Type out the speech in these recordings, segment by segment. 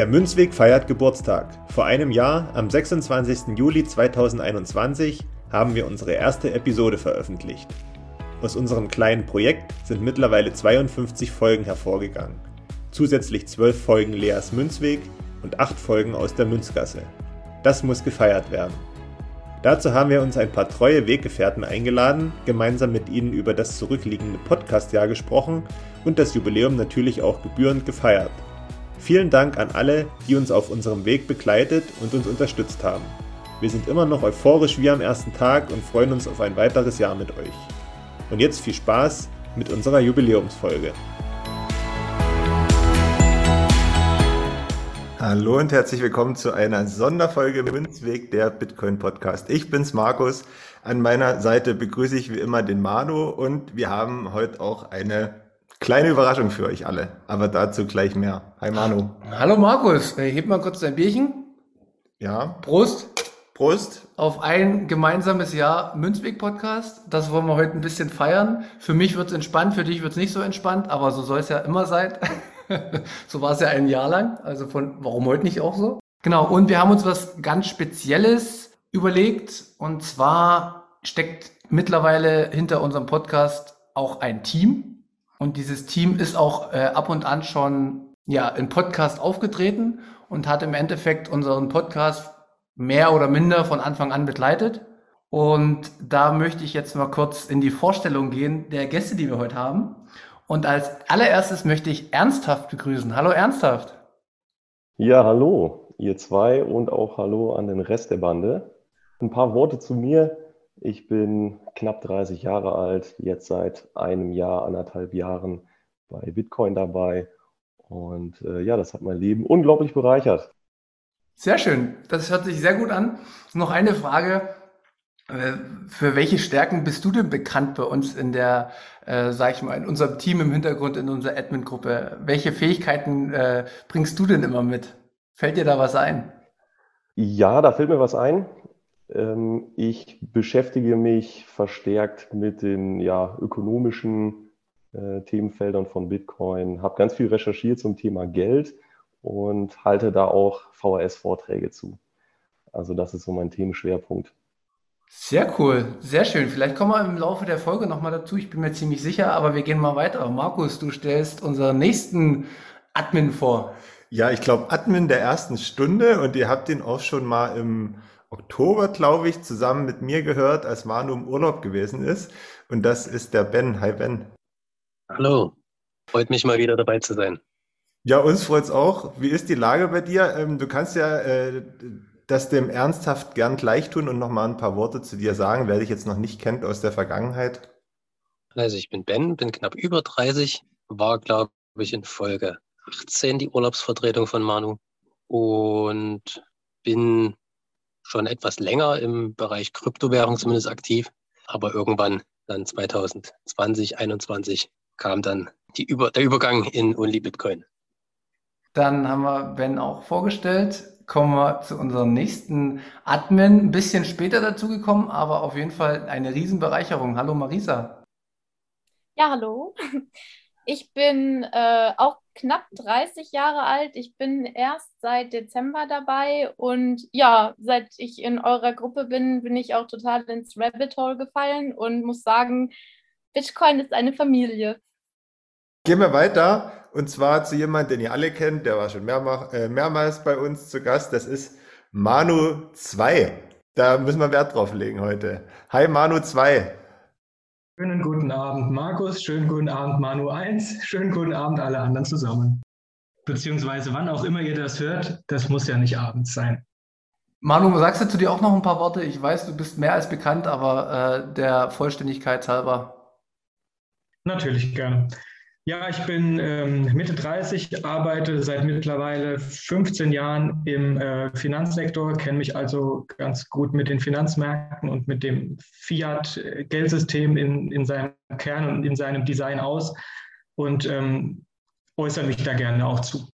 Der Münzweg feiert Geburtstag. Vor einem Jahr, am 26. Juli 2021, haben wir unsere erste Episode veröffentlicht. Aus unserem kleinen Projekt sind mittlerweile 52 Folgen hervorgegangen. Zusätzlich 12 Folgen Leas Münzweg und 8 Folgen aus der Münzgasse. Das muss gefeiert werden. Dazu haben wir uns ein paar treue Weggefährten eingeladen, gemeinsam mit ihnen über das zurückliegende Podcastjahr gesprochen und das Jubiläum natürlich auch gebührend gefeiert. Vielen Dank an alle, die uns auf unserem Weg begleitet und uns unterstützt haben. Wir sind immer noch euphorisch wie am ersten Tag und freuen uns auf ein weiteres Jahr mit euch. Und jetzt viel Spaß mit unserer Jubiläumsfolge. Hallo und herzlich willkommen zu einer Sonderfolge Münzweg, der Bitcoin Podcast. Ich bin's Markus. An meiner Seite begrüße ich wie immer den Manu und wir haben heute auch eine Kleine Überraschung für euch alle, aber dazu gleich mehr. Hi Manu. Hallo Markus, äh, heb mal kurz dein Bierchen. Ja. Prost. Prost. Auf ein gemeinsames Jahr Münzweg-Podcast. Das wollen wir heute ein bisschen feiern. Für mich wird es entspannt, für dich wird es nicht so entspannt, aber so soll es ja immer sein. so war es ja ein Jahr lang. Also von, warum heute nicht auch so? Genau, und wir haben uns was ganz Spezielles überlegt. Und zwar steckt mittlerweile hinter unserem Podcast auch ein Team. Und dieses Team ist auch äh, ab und an schon ja im Podcast aufgetreten und hat im Endeffekt unseren Podcast mehr oder minder von Anfang an begleitet. Und da möchte ich jetzt mal kurz in die Vorstellung gehen der Gäste, die wir heute haben. Und als allererstes möchte ich Ernsthaft begrüßen. Hallo Ernsthaft. Ja, hallo, ihr zwei und auch hallo an den Rest der Bande. Ein paar Worte zu mir. Ich bin knapp 30 Jahre alt, jetzt seit einem Jahr, anderthalb Jahren bei Bitcoin dabei. Und äh, ja, das hat mein Leben unglaublich bereichert. Sehr schön. Das hört sich sehr gut an. Noch eine Frage. Äh, für welche Stärken bist du denn bekannt bei uns in der, äh, sag ich mal, in unserem Team im Hintergrund, in unserer Admin-Gruppe? Welche Fähigkeiten äh, bringst du denn immer mit? Fällt dir da was ein? Ja, da fällt mir was ein. Ähm, ich beschäftige mich verstärkt mit den ja, ökonomischen äh, Themenfeldern von Bitcoin, habe ganz viel recherchiert zum Thema Geld und halte da auch VHS-Vorträge zu. Also das ist so mein Themenschwerpunkt. Sehr cool, sehr schön. Vielleicht kommen wir im Laufe der Folge nochmal dazu. Ich bin mir ziemlich sicher, aber wir gehen mal weiter. Markus, du stellst unseren nächsten Admin vor. Ja, ich glaube Admin der ersten Stunde und ihr habt ihn auch schon mal im Oktober, glaube ich, zusammen mit mir gehört, als Manu im Urlaub gewesen ist. Und das ist der Ben. Hi Ben. Hallo, freut mich mal wieder dabei zu sein. Ja, uns freut es auch. Wie ist die Lage bei dir? Ähm, du kannst ja äh, das dem ernsthaft gern gleich tun und nochmal ein paar Worte zu dir sagen, wer dich jetzt noch nicht kennt aus der Vergangenheit. Also ich bin Ben, bin knapp über 30, war, glaube ich, in Folge 18 die Urlaubsvertretung von Manu und bin schon etwas länger im Bereich Kryptowährung zumindest aktiv, aber irgendwann dann 2020, 2021 kam dann die Über der Übergang in Only Bitcoin. Dann haben wir Ben auch vorgestellt. Kommen wir zu unserem nächsten Admin. Ein bisschen später dazugekommen, aber auf jeden Fall eine Riesenbereicherung. Hallo Marisa. Ja, hallo. Ich bin äh, auch knapp 30 Jahre alt. Ich bin erst seit Dezember dabei und ja, seit ich in eurer Gruppe bin, bin ich auch total ins Rabbit Hole gefallen und muss sagen, Bitcoin ist eine Familie. Gehen wir weiter und zwar zu jemandem, den ihr alle kennt, der war schon mehrmals, äh, mehrmals bei uns zu Gast. Das ist Manu 2. Da müssen wir Wert drauf legen heute. Hi Manu 2. Schönen guten Abend, Markus. Schönen guten Abend, Manu 1. Schönen guten Abend, alle anderen zusammen. Beziehungsweise, wann auch immer ihr das hört, das muss ja nicht abends sein. Manu, sagst du zu dir auch noch ein paar Worte? Ich weiß, du bist mehr als bekannt, aber äh, der Vollständigkeit halber. Natürlich gerne. Ja, ich bin ähm, Mitte 30, arbeite seit mittlerweile 15 Jahren im äh, Finanzsektor, kenne mich also ganz gut mit den Finanzmärkten und mit dem Fiat-Geldsystem in, in seinem Kern und in seinem Design aus und ähm, äußere mich da gerne auch zu.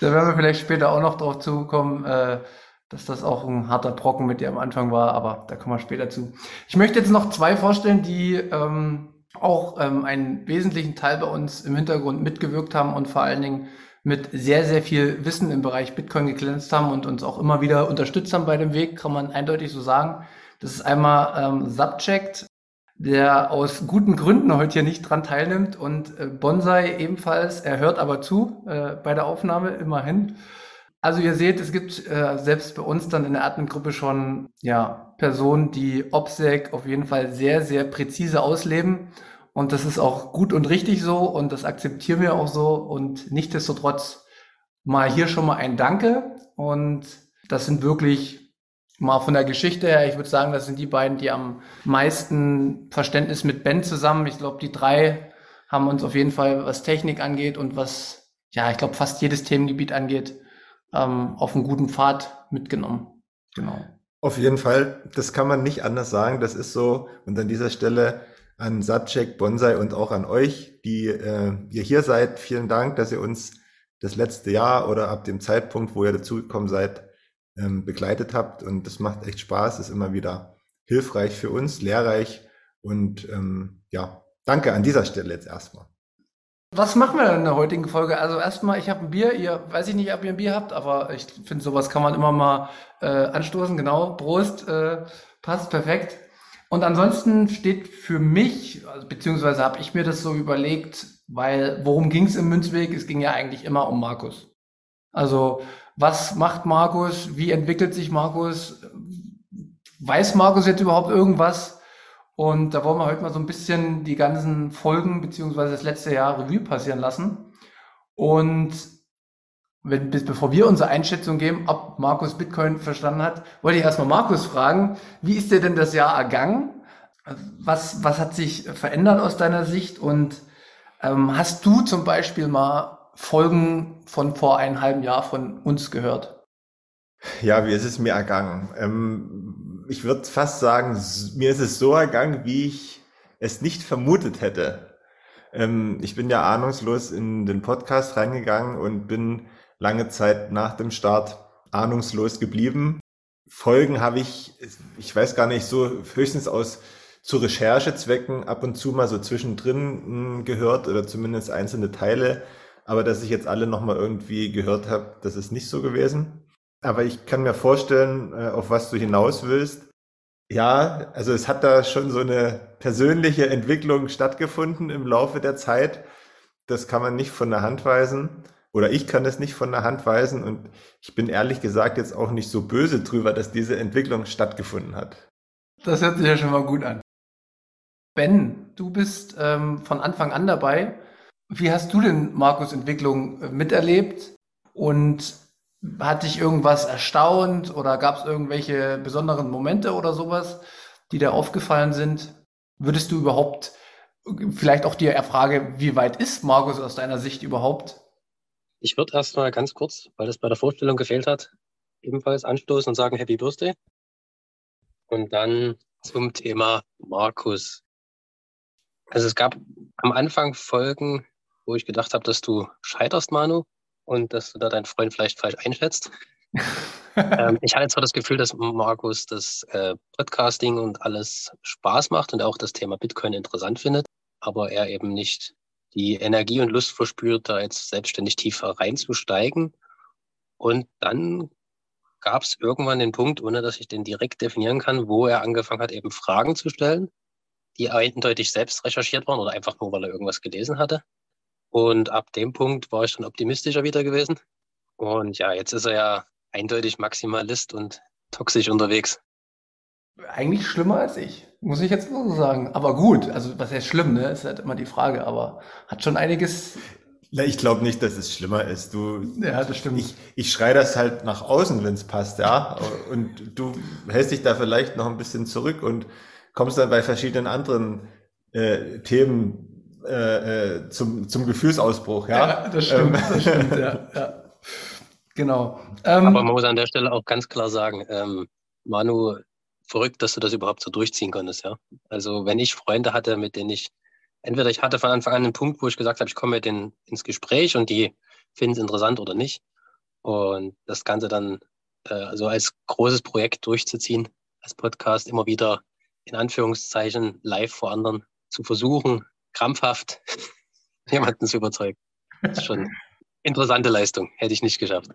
Da werden wir vielleicht später auch noch drauf zukommen, äh, dass das auch ein harter Brocken mit dir am Anfang war, aber da kommen wir später zu. Ich möchte jetzt noch zwei vorstellen, die ähm, auch ähm, einen wesentlichen Teil bei uns im Hintergrund mitgewirkt haben und vor allen Dingen mit sehr, sehr viel Wissen im Bereich Bitcoin geglänzt haben und uns auch immer wieder unterstützt haben bei dem Weg, kann man eindeutig so sagen. Das ist einmal ähm, Subject, der aus guten Gründen heute hier nicht dran teilnimmt und äh, Bonsai ebenfalls, er hört aber zu äh, bei der Aufnahme immerhin. Also ihr seht, es gibt äh, selbst bei uns dann in der Admin-Gruppe schon ja, Personen, die OPSEC auf jeden Fall sehr, sehr präzise ausleben. Und das ist auch gut und richtig so und das akzeptieren wir auch so. Und nichtdestotrotz mal hier schon mal ein Danke. Und das sind wirklich mal von der Geschichte her, ich würde sagen, das sind die beiden, die am meisten Verständnis mit Ben zusammen. Ich glaube, die drei haben uns auf jeden Fall, was Technik angeht und was, ja, ich glaube, fast jedes Themengebiet angeht, ähm, auf einen guten Pfad mitgenommen. Genau. Auf jeden Fall, das kann man nicht anders sagen. Das ist so. Und an dieser Stelle an Satchek, Bonsai und auch an euch, die äh, ihr hier seid. Vielen Dank, dass ihr uns das letzte Jahr oder ab dem Zeitpunkt, wo ihr dazugekommen seid, ähm, begleitet habt. Und das macht echt Spaß, ist immer wieder hilfreich für uns, lehrreich. Und ähm, ja, danke an dieser Stelle jetzt erstmal. Was machen wir in der heutigen Folge? Also erstmal, ich habe ein Bier. Ihr weiß ich nicht, ob ihr ein Bier habt, aber ich finde, sowas kann man immer mal äh, anstoßen. Genau, Prost, äh, passt perfekt. Und ansonsten steht für mich, also, beziehungsweise habe ich mir das so überlegt, weil worum ging es im Münzweg? Es ging ja eigentlich immer um Markus. Also was macht Markus? Wie entwickelt sich Markus? Weiß Markus jetzt überhaupt irgendwas? Und da wollen wir heute mal so ein bisschen die ganzen Folgen beziehungsweise das letzte Jahr Revue passieren lassen. Und wenn, bis, bevor wir unsere Einschätzung geben, ob Markus Bitcoin verstanden hat, wollte ich erstmal Markus fragen, wie ist dir denn das Jahr ergangen? Was, was hat sich verändert aus deiner Sicht? Und ähm, hast du zum Beispiel mal Folgen von vor einem halben Jahr von uns gehört? Ja, wie ist es mir ergangen? Ähm, ich würde fast sagen, mir ist es so ergangen, wie ich es nicht vermutet hätte. Ähm, ich bin ja ahnungslos in den Podcast reingegangen und bin lange Zeit nach dem Start ahnungslos geblieben. Folgen habe ich, ich weiß gar nicht, so höchstens aus zu Recherchezwecken ab und zu mal so zwischendrin hm, gehört oder zumindest einzelne Teile. Aber dass ich jetzt alle nochmal irgendwie gehört habe, das ist nicht so gewesen. Aber ich kann mir vorstellen, äh, auf was du hinaus willst. Ja, also es hat da schon so eine persönliche Entwicklung stattgefunden im Laufe der Zeit. Das kann man nicht von der Hand weisen. Oder ich kann es nicht von der Hand weisen. Und ich bin ehrlich gesagt jetzt auch nicht so böse drüber, dass diese Entwicklung stattgefunden hat. Das hört sich ja schon mal gut an. Ben, du bist ähm, von Anfang an dabei. Wie hast du denn Markus Entwicklung äh, miterlebt? Und hat dich irgendwas erstaunt oder gab es irgendwelche besonderen Momente oder sowas, die dir aufgefallen sind? Würdest du überhaupt vielleicht auch dir erfrage, wie weit ist Markus aus deiner Sicht überhaupt? Ich würde erstmal ganz kurz, weil das bei der Vorstellung gefehlt hat, ebenfalls anstoßen und sagen Happy Birthday. Und dann zum Thema Markus. Also es gab am Anfang Folgen, wo ich gedacht habe, dass du scheiterst, Manu und dass du da deinen Freund vielleicht falsch einschätzt. ähm, ich hatte zwar das Gefühl, dass Markus das äh, Podcasting und alles Spaß macht und auch das Thema Bitcoin interessant findet, aber er eben nicht die Energie und Lust verspürt, da jetzt selbstständig tiefer reinzusteigen. Und dann gab es irgendwann den Punkt, ohne dass ich den direkt definieren kann, wo er angefangen hat, eben Fragen zu stellen, die eindeutig selbst recherchiert waren oder einfach nur, weil er irgendwas gelesen hatte. Und ab dem Punkt war ich dann optimistischer wieder gewesen. Und ja, jetzt ist er ja eindeutig Maximalist und toxisch unterwegs. Eigentlich schlimmer als ich, muss ich jetzt so sagen. Aber gut, also was heißt schlimm, ne? Ist halt immer die Frage, aber hat schon einiges. Ich glaube nicht, dass es schlimmer ist. Du, ja, das stimmt. Ich, ich schreie das halt nach außen, wenn es passt, ja. Und du hältst dich da vielleicht noch ein bisschen zurück und kommst dann bei verschiedenen anderen äh, Themen äh, äh, zum, zum Gefühlsausbruch. Ja, ja das stimmt. Ähm. Das stimmt ja, ja. Genau. Ähm, Aber man muss an der Stelle auch ganz klar sagen, ähm, Manu, verrückt, dass du das überhaupt so durchziehen konntest. Ja? Also wenn ich Freunde hatte, mit denen ich, entweder ich hatte von Anfang an einen Punkt, wo ich gesagt habe, ich komme mit denen ins Gespräch und die finden es interessant oder nicht. Und das Ganze dann äh, so als großes Projekt durchzuziehen, als Podcast immer wieder in Anführungszeichen live vor anderen zu versuchen, krampfhaft jemanden zu überzeugen. Das ist schon interessante Leistung. Hätte ich nicht geschafft.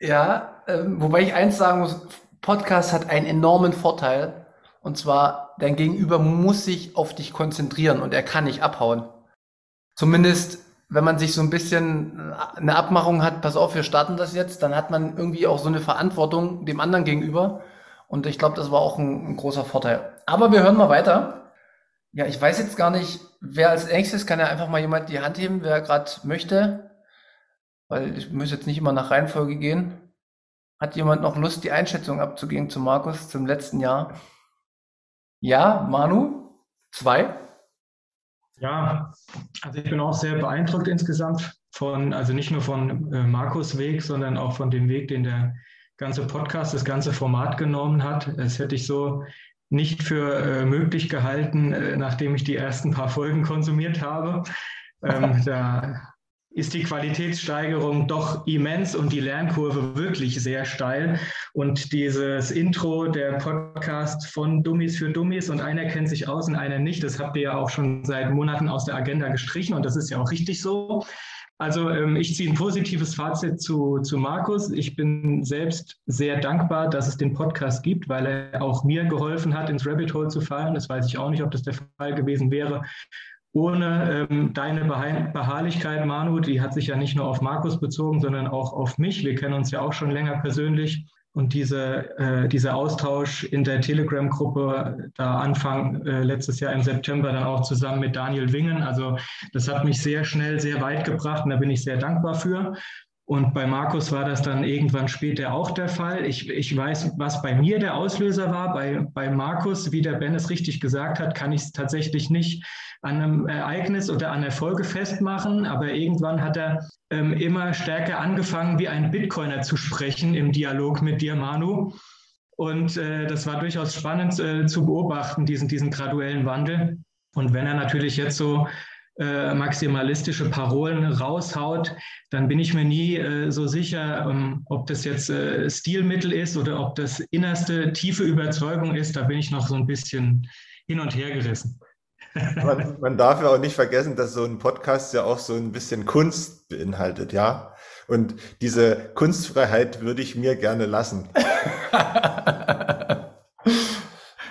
Ja, ähm, wobei ich eins sagen muss, Podcast hat einen enormen Vorteil. Und zwar, dein Gegenüber muss sich auf dich konzentrieren und er kann nicht abhauen. Zumindest, wenn man sich so ein bisschen äh, eine Abmachung hat, pass auf, wir starten das jetzt, dann hat man irgendwie auch so eine Verantwortung dem anderen gegenüber. Und ich glaube, das war auch ein, ein großer Vorteil. Aber wir hören mal weiter. Ja, ich weiß jetzt gar nicht, wer als nächstes kann ja einfach mal jemand die Hand heben, wer gerade möchte. Weil ich muss jetzt nicht immer nach Reihenfolge gehen. Hat jemand noch Lust, die Einschätzung abzugeben zu Markus zum letzten Jahr? Ja, Manu? Zwei? Ja, also ich bin auch sehr beeindruckt insgesamt von, also nicht nur von äh, Markus Weg, sondern auch von dem Weg, den der ganze Podcast, das ganze Format genommen hat. Das hätte ich so nicht für äh, möglich gehalten, äh, nachdem ich die ersten paar Folgen konsumiert habe. Ähm, da ist die Qualitätssteigerung doch immens und die Lernkurve wirklich sehr steil. Und dieses Intro, der Podcast von Dummies für Dummies und einer kennt sich aus und einer nicht, das habt ihr ja auch schon seit Monaten aus der Agenda gestrichen und das ist ja auch richtig so. Also ähm, ich ziehe ein positives Fazit zu, zu Markus. Ich bin selbst sehr dankbar, dass es den Podcast gibt, weil er auch mir geholfen hat, ins Rabbit Hole zu fallen. Das weiß ich auch nicht, ob das der Fall gewesen wäre. Ohne ähm, deine Beharrlichkeit, Manu, die hat sich ja nicht nur auf Markus bezogen, sondern auch auf mich. Wir kennen uns ja auch schon länger persönlich. Und diese, äh, dieser Austausch in der Telegram-Gruppe, da Anfang äh, letztes Jahr im September dann auch zusammen mit Daniel Wingen, also das hat mich sehr schnell, sehr weit gebracht und da bin ich sehr dankbar für. Und bei Markus war das dann irgendwann später auch der Fall. Ich, ich weiß, was bei mir der Auslöser war. Bei, bei Markus, wie der Ben es richtig gesagt hat, kann ich es tatsächlich nicht an einem Ereignis oder an Erfolge festmachen, aber irgendwann hat er ähm, immer stärker angefangen, wie ein Bitcoiner zu sprechen im Dialog mit dir, Manu. Und äh, das war durchaus spannend äh, zu beobachten, diesen, diesen graduellen Wandel. Und wenn er natürlich jetzt so äh, maximalistische Parolen raushaut, dann bin ich mir nie äh, so sicher, ähm, ob das jetzt äh, Stilmittel ist oder ob das innerste tiefe Überzeugung ist. Da bin ich noch so ein bisschen hin und her gerissen. Man, man, darf ja auch nicht vergessen, dass so ein Podcast ja auch so ein bisschen Kunst beinhaltet, ja. Und diese Kunstfreiheit würde ich mir gerne lassen.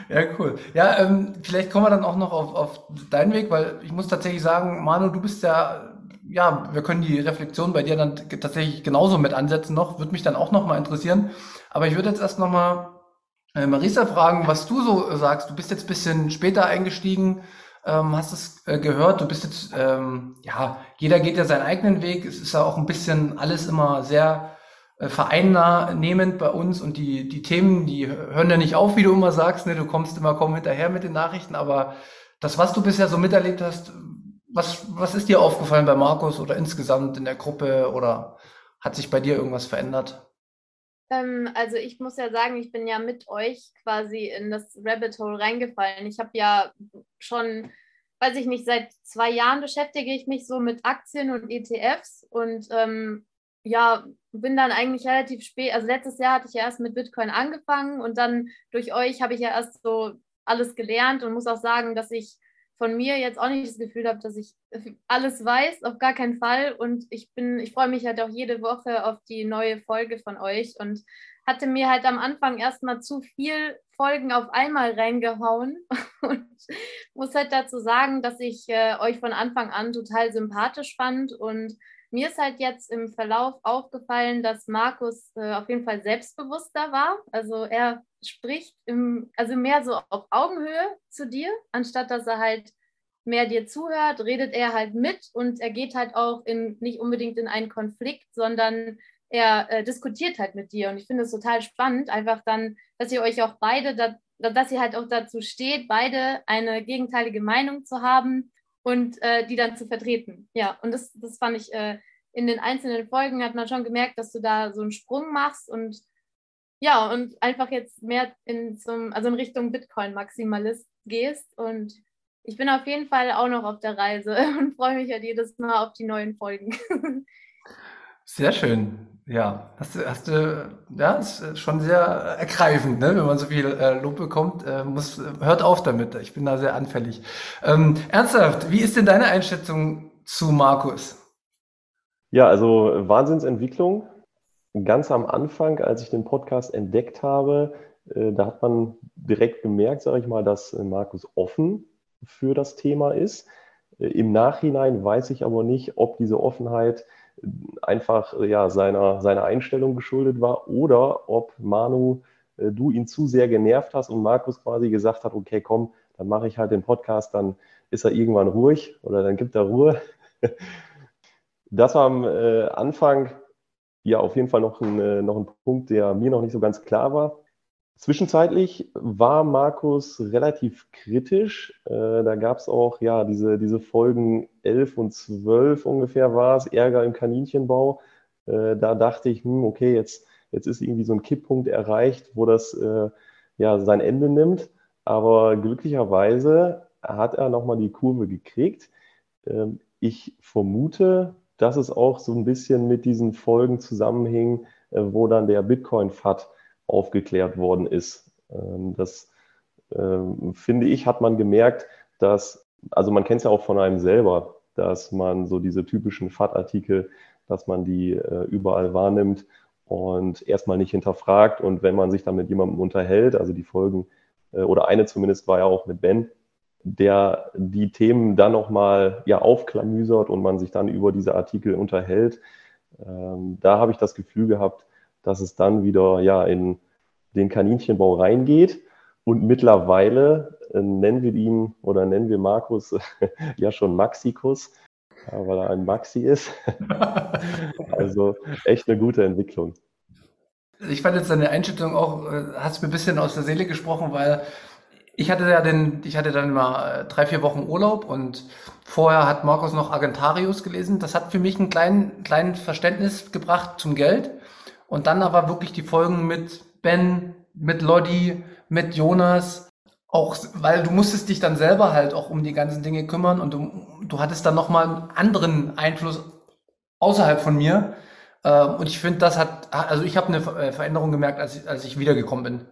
ja, cool. Ja, ähm, vielleicht kommen wir dann auch noch auf, auf deinen Weg, weil ich muss tatsächlich sagen, Manu, du bist ja, ja, wir können die Reflexion bei dir dann tatsächlich genauso mit ansetzen noch, würde mich dann auch noch mal interessieren. Aber ich würde jetzt erst noch mal äh, Marisa fragen, was du so sagst. Du bist jetzt bisschen später eingestiegen ähm, hast es äh, gehört. Du bist jetzt, ähm, ja, jeder geht ja seinen eigenen Weg. Es ist ja auch ein bisschen alles immer sehr äh, vereinnehmend bei uns und die, die Themen, die hören ja nicht auf, wie du immer sagst, ne? du kommst immer kaum hinterher mit den Nachrichten, aber das, was du bisher so miterlebt hast, was, was ist dir aufgefallen bei Markus oder insgesamt in der Gruppe oder hat sich bei dir irgendwas verändert? Ähm, also ich muss ja sagen, ich bin ja mit euch quasi in das Rabbit Hole reingefallen. Ich habe ja schon, weiß ich nicht, seit zwei Jahren beschäftige ich mich so mit Aktien und ETFs und ähm, ja, bin dann eigentlich relativ spät, also letztes Jahr hatte ich ja erst mit Bitcoin angefangen und dann durch euch habe ich ja erst so alles gelernt und muss auch sagen, dass ich von mir jetzt auch nicht das Gefühl habe, dass ich alles weiß, auf gar keinen Fall. Und ich bin, ich freue mich halt auch jede Woche auf die neue Folge von euch und hatte mir halt am Anfang erstmal zu viel Folgen auf einmal reingehauen und muss halt dazu sagen, dass ich äh, euch von Anfang an total sympathisch fand und mir ist halt jetzt im Verlauf aufgefallen, dass Markus äh, auf jeden Fall selbstbewusster war. Also er spricht im, also mehr so auf Augenhöhe zu dir, anstatt dass er halt mehr dir zuhört, redet er halt mit und er geht halt auch in, nicht unbedingt in einen Konflikt, sondern er äh, diskutiert halt mit dir. Und ich finde es total spannend, einfach dann, dass ihr euch auch beide, da, dass ihr halt auch dazu steht, beide eine gegenteilige Meinung zu haben und äh, die dann zu vertreten. Ja, und das, das fand ich äh, in den einzelnen Folgen hat man schon gemerkt, dass du da so einen Sprung machst und ja, und einfach jetzt mehr in zum, also in Richtung Bitcoin-Maximalist gehst. Und ich bin auf jeden Fall auch noch auf der Reise und freue mich halt jedes Mal auf die neuen Folgen. Sehr schön. Ja, hast du, hast du, ja, ist schon sehr ergreifend, ne? wenn man so viel äh, Lob bekommt. Äh, muss, hört auf damit. Ich bin da sehr anfällig. Ähm, ernsthaft, wie ist denn deine Einschätzung zu Markus? Ja, also Wahnsinnsentwicklung. Ganz am Anfang, als ich den Podcast entdeckt habe, äh, da hat man direkt gemerkt, sage ich mal, dass äh, Markus offen für das Thema ist. Äh, Im Nachhinein weiß ich aber nicht, ob diese Offenheit einfach ja, seiner, seiner Einstellung geschuldet war oder ob Manu, du ihn zu sehr genervt hast und Markus quasi gesagt hat, okay, komm, dann mache ich halt den Podcast, dann ist er irgendwann ruhig oder dann gibt er Ruhe. Das war am Anfang ja auf jeden Fall noch ein, noch ein Punkt, der mir noch nicht so ganz klar war. Zwischenzeitlich war Markus relativ kritisch. Äh, da gab es auch ja diese, diese Folgen 11 und 12 ungefähr war es, Ärger im Kaninchenbau. Äh, da dachte ich, hm, okay, jetzt, jetzt ist irgendwie so ein Kipppunkt erreicht, wo das äh, ja sein Ende nimmt. Aber glücklicherweise hat er nochmal die Kurve gekriegt. Ähm, ich vermute, dass es auch so ein bisschen mit diesen Folgen zusammenhing, äh, wo dann der Bitcoin-FAT aufgeklärt worden ist. Ähm, das ähm, finde ich, hat man gemerkt, dass, also man kennt es ja auch von einem selber, dass man so diese typischen FAT-Artikel, dass man die äh, überall wahrnimmt und erstmal nicht hinterfragt. Und wenn man sich dann mit jemandem unterhält, also die Folgen, äh, oder eine zumindest war ja auch mit Ben, der die Themen dann nochmal ja, aufklamüsert und man sich dann über diese Artikel unterhält. Ähm, da habe ich das Gefühl gehabt, dass es dann wieder ja in den Kaninchenbau reingeht. Und mittlerweile äh, nennen wir ihn oder nennen wir Markus ja schon Maxikus, ja, weil er ein Maxi ist. also echt eine gute Entwicklung. Ich fand jetzt deine Einschätzung auch, äh, hast mir ein bisschen aus der Seele gesprochen, weil ich hatte ja den, ich hatte dann mal äh, drei, vier Wochen Urlaub und vorher hat Markus noch Agentarius gelesen. Das hat für mich einen kleinen, kleinen Verständnis gebracht zum Geld. Und dann aber wirklich die Folgen mit Ben, mit Lodi, mit Jonas. Auch, weil du musstest dich dann selber halt auch um die ganzen Dinge kümmern und du, du hattest dann nochmal einen anderen Einfluss außerhalb von mir. Ähm, und ich finde, das hat, also ich habe eine äh, Veränderung gemerkt, als ich, als ich wiedergekommen bin.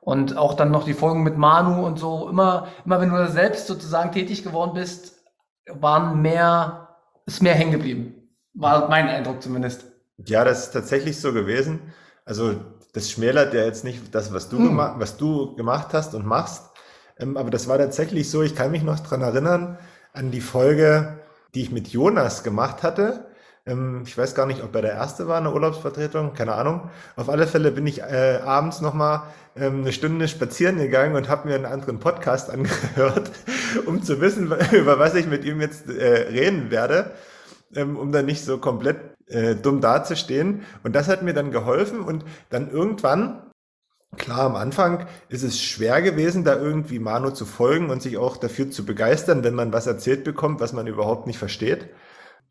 Und auch dann noch die Folgen mit Manu und so. Immer, immer wenn du selbst sozusagen tätig geworden bist, waren mehr, ist mehr hängen geblieben. War mein Eindruck zumindest. Ja, das ist tatsächlich so gewesen. Also das schmälert ja jetzt nicht das, was du, hm. gemacht, was du gemacht hast und machst. Ähm, aber das war tatsächlich so, ich kann mich noch dran erinnern, an die Folge, die ich mit Jonas gemacht hatte. Ähm, ich weiß gar nicht, ob er der Erste war, eine Urlaubsvertretung, keine Ahnung. Auf alle Fälle bin ich äh, abends nochmal ähm, eine Stunde spazieren gegangen und habe mir einen anderen Podcast angehört, um zu wissen, über was ich mit ihm jetzt äh, reden werde ähm, um dann nicht so komplett äh, dumm dazustehen. Und das hat mir dann geholfen und dann irgendwann, klar, am Anfang ist es schwer gewesen, da irgendwie Manu zu folgen und sich auch dafür zu begeistern, wenn man was erzählt bekommt, was man überhaupt nicht versteht.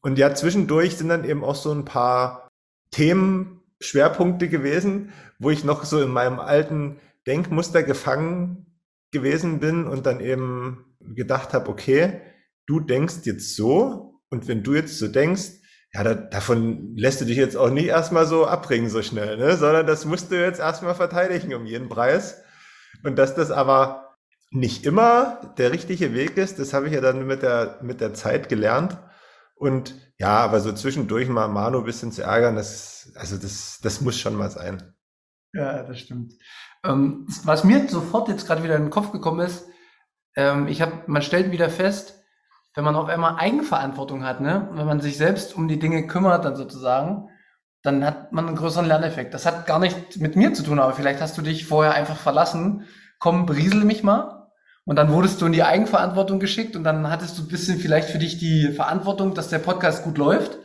Und ja, zwischendurch sind dann eben auch so ein paar Themen, Schwerpunkte gewesen, wo ich noch so in meinem alten Denkmuster gefangen gewesen bin und dann eben gedacht habe, okay, du denkst jetzt so und wenn du jetzt so denkst, ja, da, davon lässt du dich jetzt auch nicht erstmal so abbringen so schnell, ne? sondern das musst du jetzt erstmal verteidigen um jeden Preis. Und dass das aber nicht immer der richtige Weg ist, das habe ich ja dann mit der, mit der Zeit gelernt. Und ja, aber so zwischendurch mal Manu ein bisschen zu ärgern, das, also das, das muss schon mal sein. Ja, das stimmt. Ähm, was mir sofort jetzt gerade wieder in den Kopf gekommen ist, ähm, ich habe, man stellt wieder fest, wenn man auf einmal Eigenverantwortung hat, ne? wenn man sich selbst um die Dinge kümmert, dann sozusagen, dann hat man einen größeren Lerneffekt. Das hat gar nicht mit mir zu tun, aber vielleicht hast du dich vorher einfach verlassen. Komm, briesel mich mal. Und dann wurdest du in die Eigenverantwortung geschickt und dann hattest du ein bisschen vielleicht für dich die Verantwortung, dass der Podcast gut läuft.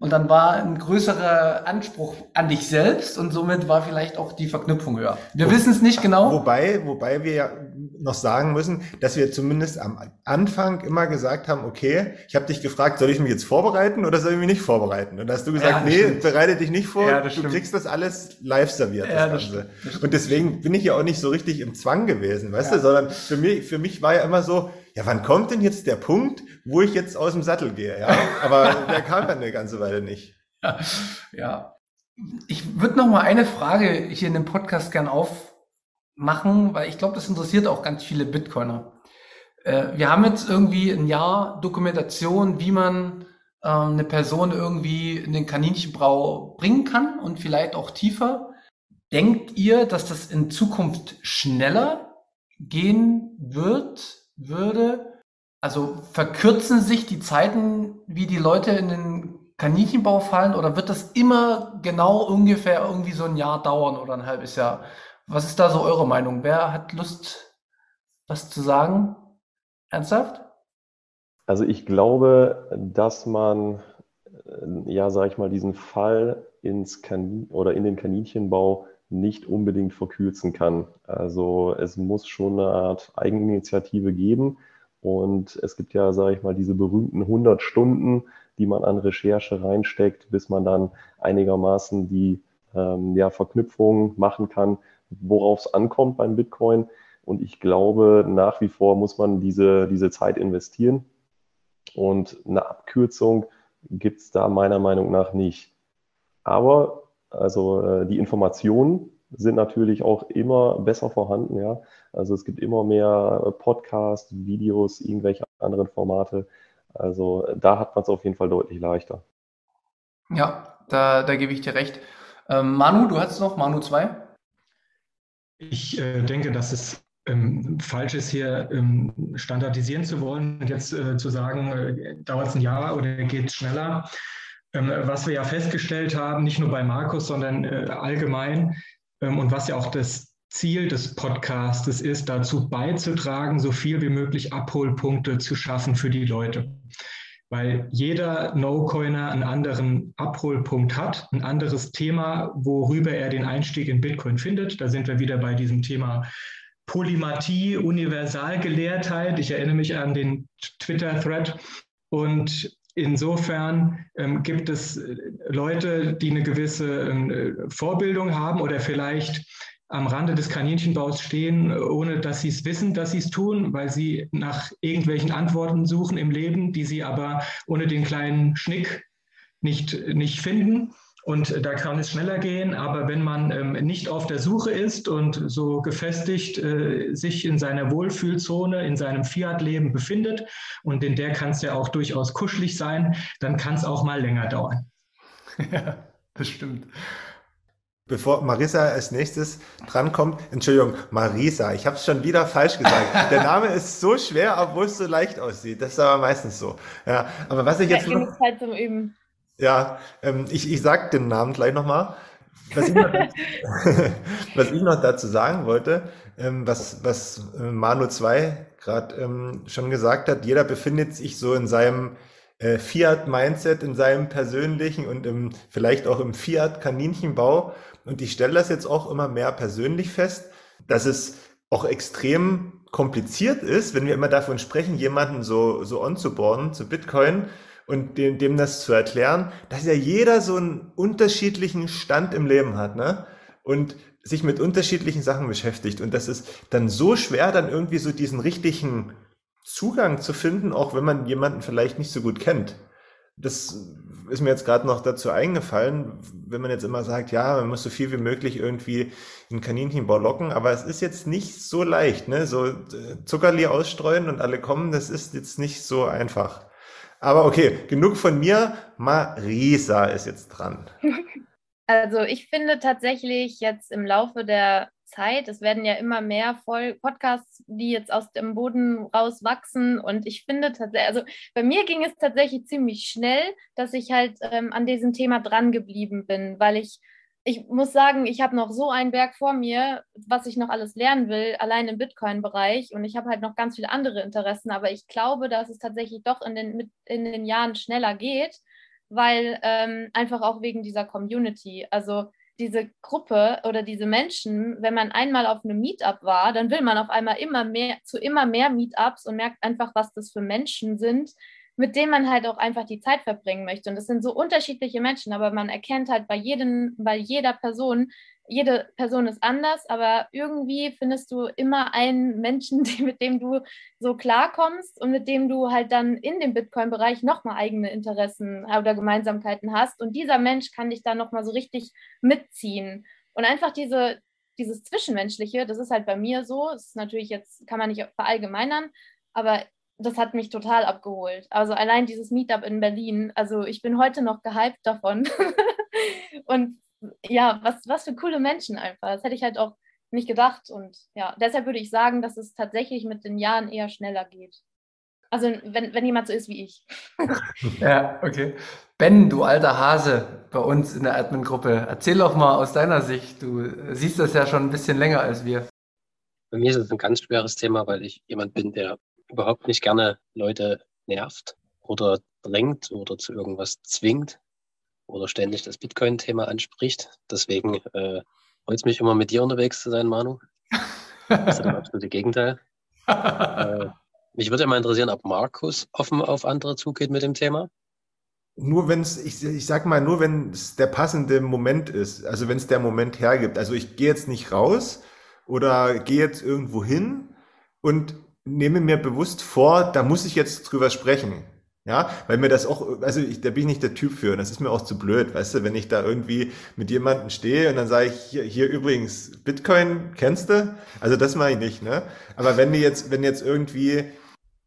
Und dann war ein größerer Anspruch an dich selbst und somit war vielleicht auch die Verknüpfung höher. Wir wissen es nicht genau. Wobei, wobei wir ja noch sagen müssen, dass wir zumindest am Anfang immer gesagt haben, okay, ich habe dich gefragt, soll ich mich jetzt vorbereiten oder soll ich mich nicht vorbereiten? Und da hast du gesagt, ja, nee, stimmt. bereite dich nicht vor, ja, du stimmt. kriegst das alles live serviert, ja, das Ganze. Das und deswegen bin ich ja auch nicht so richtig im Zwang gewesen, weißt du, sondern für mich, für mich war ja immer so, ja, wann kommt denn jetzt der Punkt, wo ich jetzt aus dem Sattel gehe? Ja, aber der kam dann eine ganze Weile nicht. Ja. Ich würde noch mal eine Frage hier in dem Podcast gern aufmachen, weil ich glaube, das interessiert auch ganz viele Bitcoiner. Äh, wir haben jetzt irgendwie ein Jahr Dokumentation, wie man ähm, eine Person irgendwie in den Kaninchenbrau bringen kann und vielleicht auch tiefer. Denkt ihr, dass das in Zukunft schneller gehen wird, würde? Also verkürzen sich die Zeiten, wie die Leute in den Kaninchenbau fallen, oder wird das immer genau ungefähr irgendwie so ein Jahr dauern oder ein halbes Jahr? Was ist da so eure Meinung? Wer hat Lust, was zu sagen? Ernsthaft? Also ich glaube, dass man, äh, ja, sag ich mal, diesen Fall ins Kanin oder in den Kaninchenbau nicht unbedingt verkürzen kann. Also es muss schon eine Art Eigeninitiative geben. Und es gibt ja, sage ich mal, diese berühmten 100 Stunden, die man an Recherche reinsteckt, bis man dann einigermaßen die ähm, ja, Verknüpfung machen kann, worauf es ankommt beim Bitcoin. Und ich glaube, nach wie vor muss man diese, diese Zeit investieren. Und eine Abkürzung gibt es da meiner Meinung nach nicht. Aber also äh, die Informationen sind natürlich auch immer besser vorhanden, ja. Also es gibt immer mehr Podcasts, Videos, irgendwelche anderen Formate. Also da hat man es auf jeden Fall deutlich leichter. Ja, da, da gebe ich dir recht. Ähm, Manu, du hast noch Manu 2? Ich äh, denke, dass es ähm, falsch ist, hier ähm, standardisieren zu wollen und jetzt äh, zu sagen, äh, dauert es ein Jahr oder geht es schneller. Ähm, was wir ja festgestellt haben, nicht nur bei Markus, sondern äh, allgemein ähm, und was ja auch das Ziel des Podcastes ist, dazu beizutragen, so viel wie möglich Abholpunkte zu schaffen für die Leute. Weil jeder No-Coiner einen anderen Abholpunkt hat, ein anderes Thema, worüber er den Einstieg in Bitcoin findet. Da sind wir wieder bei diesem Thema Polymathie, Universalgelehrtheit. Ich erinnere mich an den Twitter-Thread. Und insofern ähm, gibt es äh, Leute, die eine gewisse äh, Vorbildung haben oder vielleicht am Rande des Kaninchenbaus stehen, ohne dass sie es wissen, dass sie es tun, weil sie nach irgendwelchen Antworten suchen im Leben, die sie aber ohne den kleinen Schnick nicht, nicht finden. Und da kann es schneller gehen, aber wenn man ähm, nicht auf der Suche ist und so gefestigt äh, sich in seiner Wohlfühlzone, in seinem Fiat-Leben befindet, und in der kann es ja auch durchaus kuschelig sein, dann kann es auch mal länger dauern. Ja, das stimmt. Bevor Marisa als nächstes drankommt, Entschuldigung, Marisa, ich habe es schon wieder falsch gesagt. Der Name ist so schwer, obwohl es so leicht aussieht. Das ist aber meistens so. Ja, aber was ich jetzt noch, Zeit zum Üben. ja, ähm, ich, ich sag den Namen gleich nochmal. Was, ich noch- was ich noch dazu sagen wollte, ähm, was, was äh, Manu 2 gerade ähm, schon gesagt hat, jeder befindet sich so in seinem äh, Fiat-Mindset, in seinem persönlichen und im, vielleicht auch im Fiat-Kaninchenbau. Und ich stelle das jetzt auch immer mehr persönlich fest, dass es auch extrem kompliziert ist, wenn wir immer davon sprechen, jemanden so, so onzuboarden zu Bitcoin und dem, dem das zu erklären, dass ja jeder so einen unterschiedlichen Stand im Leben hat, ne? Und sich mit unterschiedlichen Sachen beschäftigt. Und das ist dann so schwer, dann irgendwie so diesen richtigen Zugang zu finden, auch wenn man jemanden vielleicht nicht so gut kennt. Das ist mir jetzt gerade noch dazu eingefallen, wenn man jetzt immer sagt, ja, man muss so viel wie möglich irgendwie in Kaninchenbau locken, aber es ist jetzt nicht so leicht, ne? So äh, Zuckerli ausstreuen und alle kommen, das ist jetzt nicht so einfach. Aber okay, genug von mir. Marisa ist jetzt dran. Also ich finde tatsächlich jetzt im Laufe der Zeit, es werden ja immer mehr Voll Podcasts, die jetzt aus dem Boden rauswachsen. Und ich finde tatsächlich, also bei mir ging es tatsächlich ziemlich schnell, dass ich halt ähm, an diesem Thema dran geblieben bin, weil ich, ich muss sagen, ich habe noch so ein Werk vor mir, was ich noch alles lernen will, allein im Bitcoin-Bereich. Und ich habe halt noch ganz viele andere Interessen, aber ich glaube, dass es tatsächlich doch in den, in den Jahren schneller geht weil ähm, einfach auch wegen dieser Community. Also diese Gruppe oder diese Menschen, wenn man einmal auf einem Meetup war, dann will man auf einmal immer mehr zu immer mehr Meetups und merkt einfach, was das für Menschen sind, mit denen man halt auch einfach die Zeit verbringen möchte. Und das sind so unterschiedliche Menschen, aber man erkennt halt bei jedem, bei jeder Person, jede Person ist anders, aber irgendwie findest du immer einen Menschen, mit dem du so klarkommst und mit dem du halt dann in dem Bitcoin-Bereich nochmal eigene Interessen oder Gemeinsamkeiten hast. Und dieser Mensch kann dich dann nochmal so richtig mitziehen. Und einfach diese, dieses Zwischenmenschliche, das ist halt bei mir so, das ist natürlich jetzt, kann man nicht verallgemeinern, aber das hat mich total abgeholt. Also allein dieses Meetup in Berlin, also ich bin heute noch gehypt davon. und ja, was, was für coole Menschen einfach. Das hätte ich halt auch nicht gedacht. Und ja, deshalb würde ich sagen, dass es tatsächlich mit den Jahren eher schneller geht. Also wenn, wenn jemand so ist wie ich. ja, okay. Ben, du alter Hase bei uns in der Admin-Gruppe, erzähl doch mal aus deiner Sicht. Du siehst das ja schon ein bisschen länger als wir. Bei mir ist es ein ganz schweres Thema, weil ich jemand bin, der überhaupt nicht gerne Leute nervt oder drängt oder zu irgendwas zwingt oder ständig das Bitcoin-Thema anspricht. Deswegen äh, freut es mich immer mit dir unterwegs zu sein, Manu. Das ist das absolute Gegenteil. äh, mich würde ja mal interessieren, ob Markus offen auf andere zugeht mit dem Thema. Nur wenn es, ich, ich sag mal, nur wenn es der passende Moment ist, also wenn es der Moment hergibt. Also ich gehe jetzt nicht raus oder gehe jetzt irgendwo hin und nehme mir bewusst vor, da muss ich jetzt drüber sprechen. Ja, weil mir das auch, also ich, da bin ich nicht der Typ für und das ist mir auch zu blöd, weißt du, wenn ich da irgendwie mit jemandem stehe und dann sage ich, hier, hier übrigens, Bitcoin kennst du? Also das mache ich nicht, ne? Aber wenn die jetzt, wenn jetzt irgendwie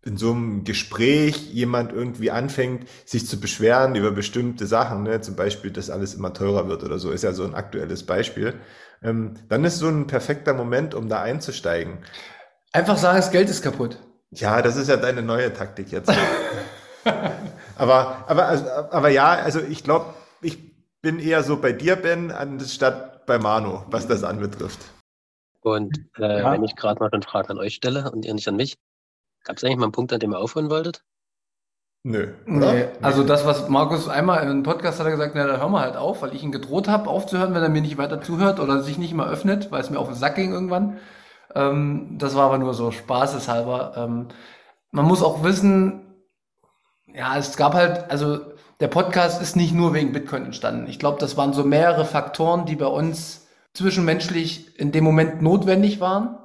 in so einem Gespräch jemand irgendwie anfängt, sich zu beschweren über bestimmte Sachen, ne? zum Beispiel, dass alles immer teurer wird oder so, ist ja so ein aktuelles Beispiel, ähm, dann ist so ein perfekter Moment, um da einzusteigen. Einfach sagen, das Geld ist kaputt. Ja, das ist ja deine neue Taktik jetzt. aber, aber, also, aber ja, also ich glaube, ich bin eher so bei dir, Ben, anstatt bei Manu, was das anbetrifft. Und äh, ja. wenn ich gerade mal eine Frage an euch stelle und ihr nicht an mich, gab es eigentlich mal einen Punkt, an dem ihr aufhören wolltet? Nö. Oder? Nee. Also das, was Markus einmal in einem Podcast hat er gesagt, na, da hören wir halt auf, weil ich ihn gedroht habe, aufzuhören, wenn er mir nicht weiter zuhört oder sich nicht mal öffnet, weil es mir auf den Sack ging irgendwann. Ähm, das war aber nur so spaßeshalber. Ähm, man muss auch wissen, ja, es gab halt, also der Podcast ist nicht nur wegen Bitcoin entstanden. Ich glaube, das waren so mehrere Faktoren, die bei uns zwischenmenschlich in dem Moment notwendig waren.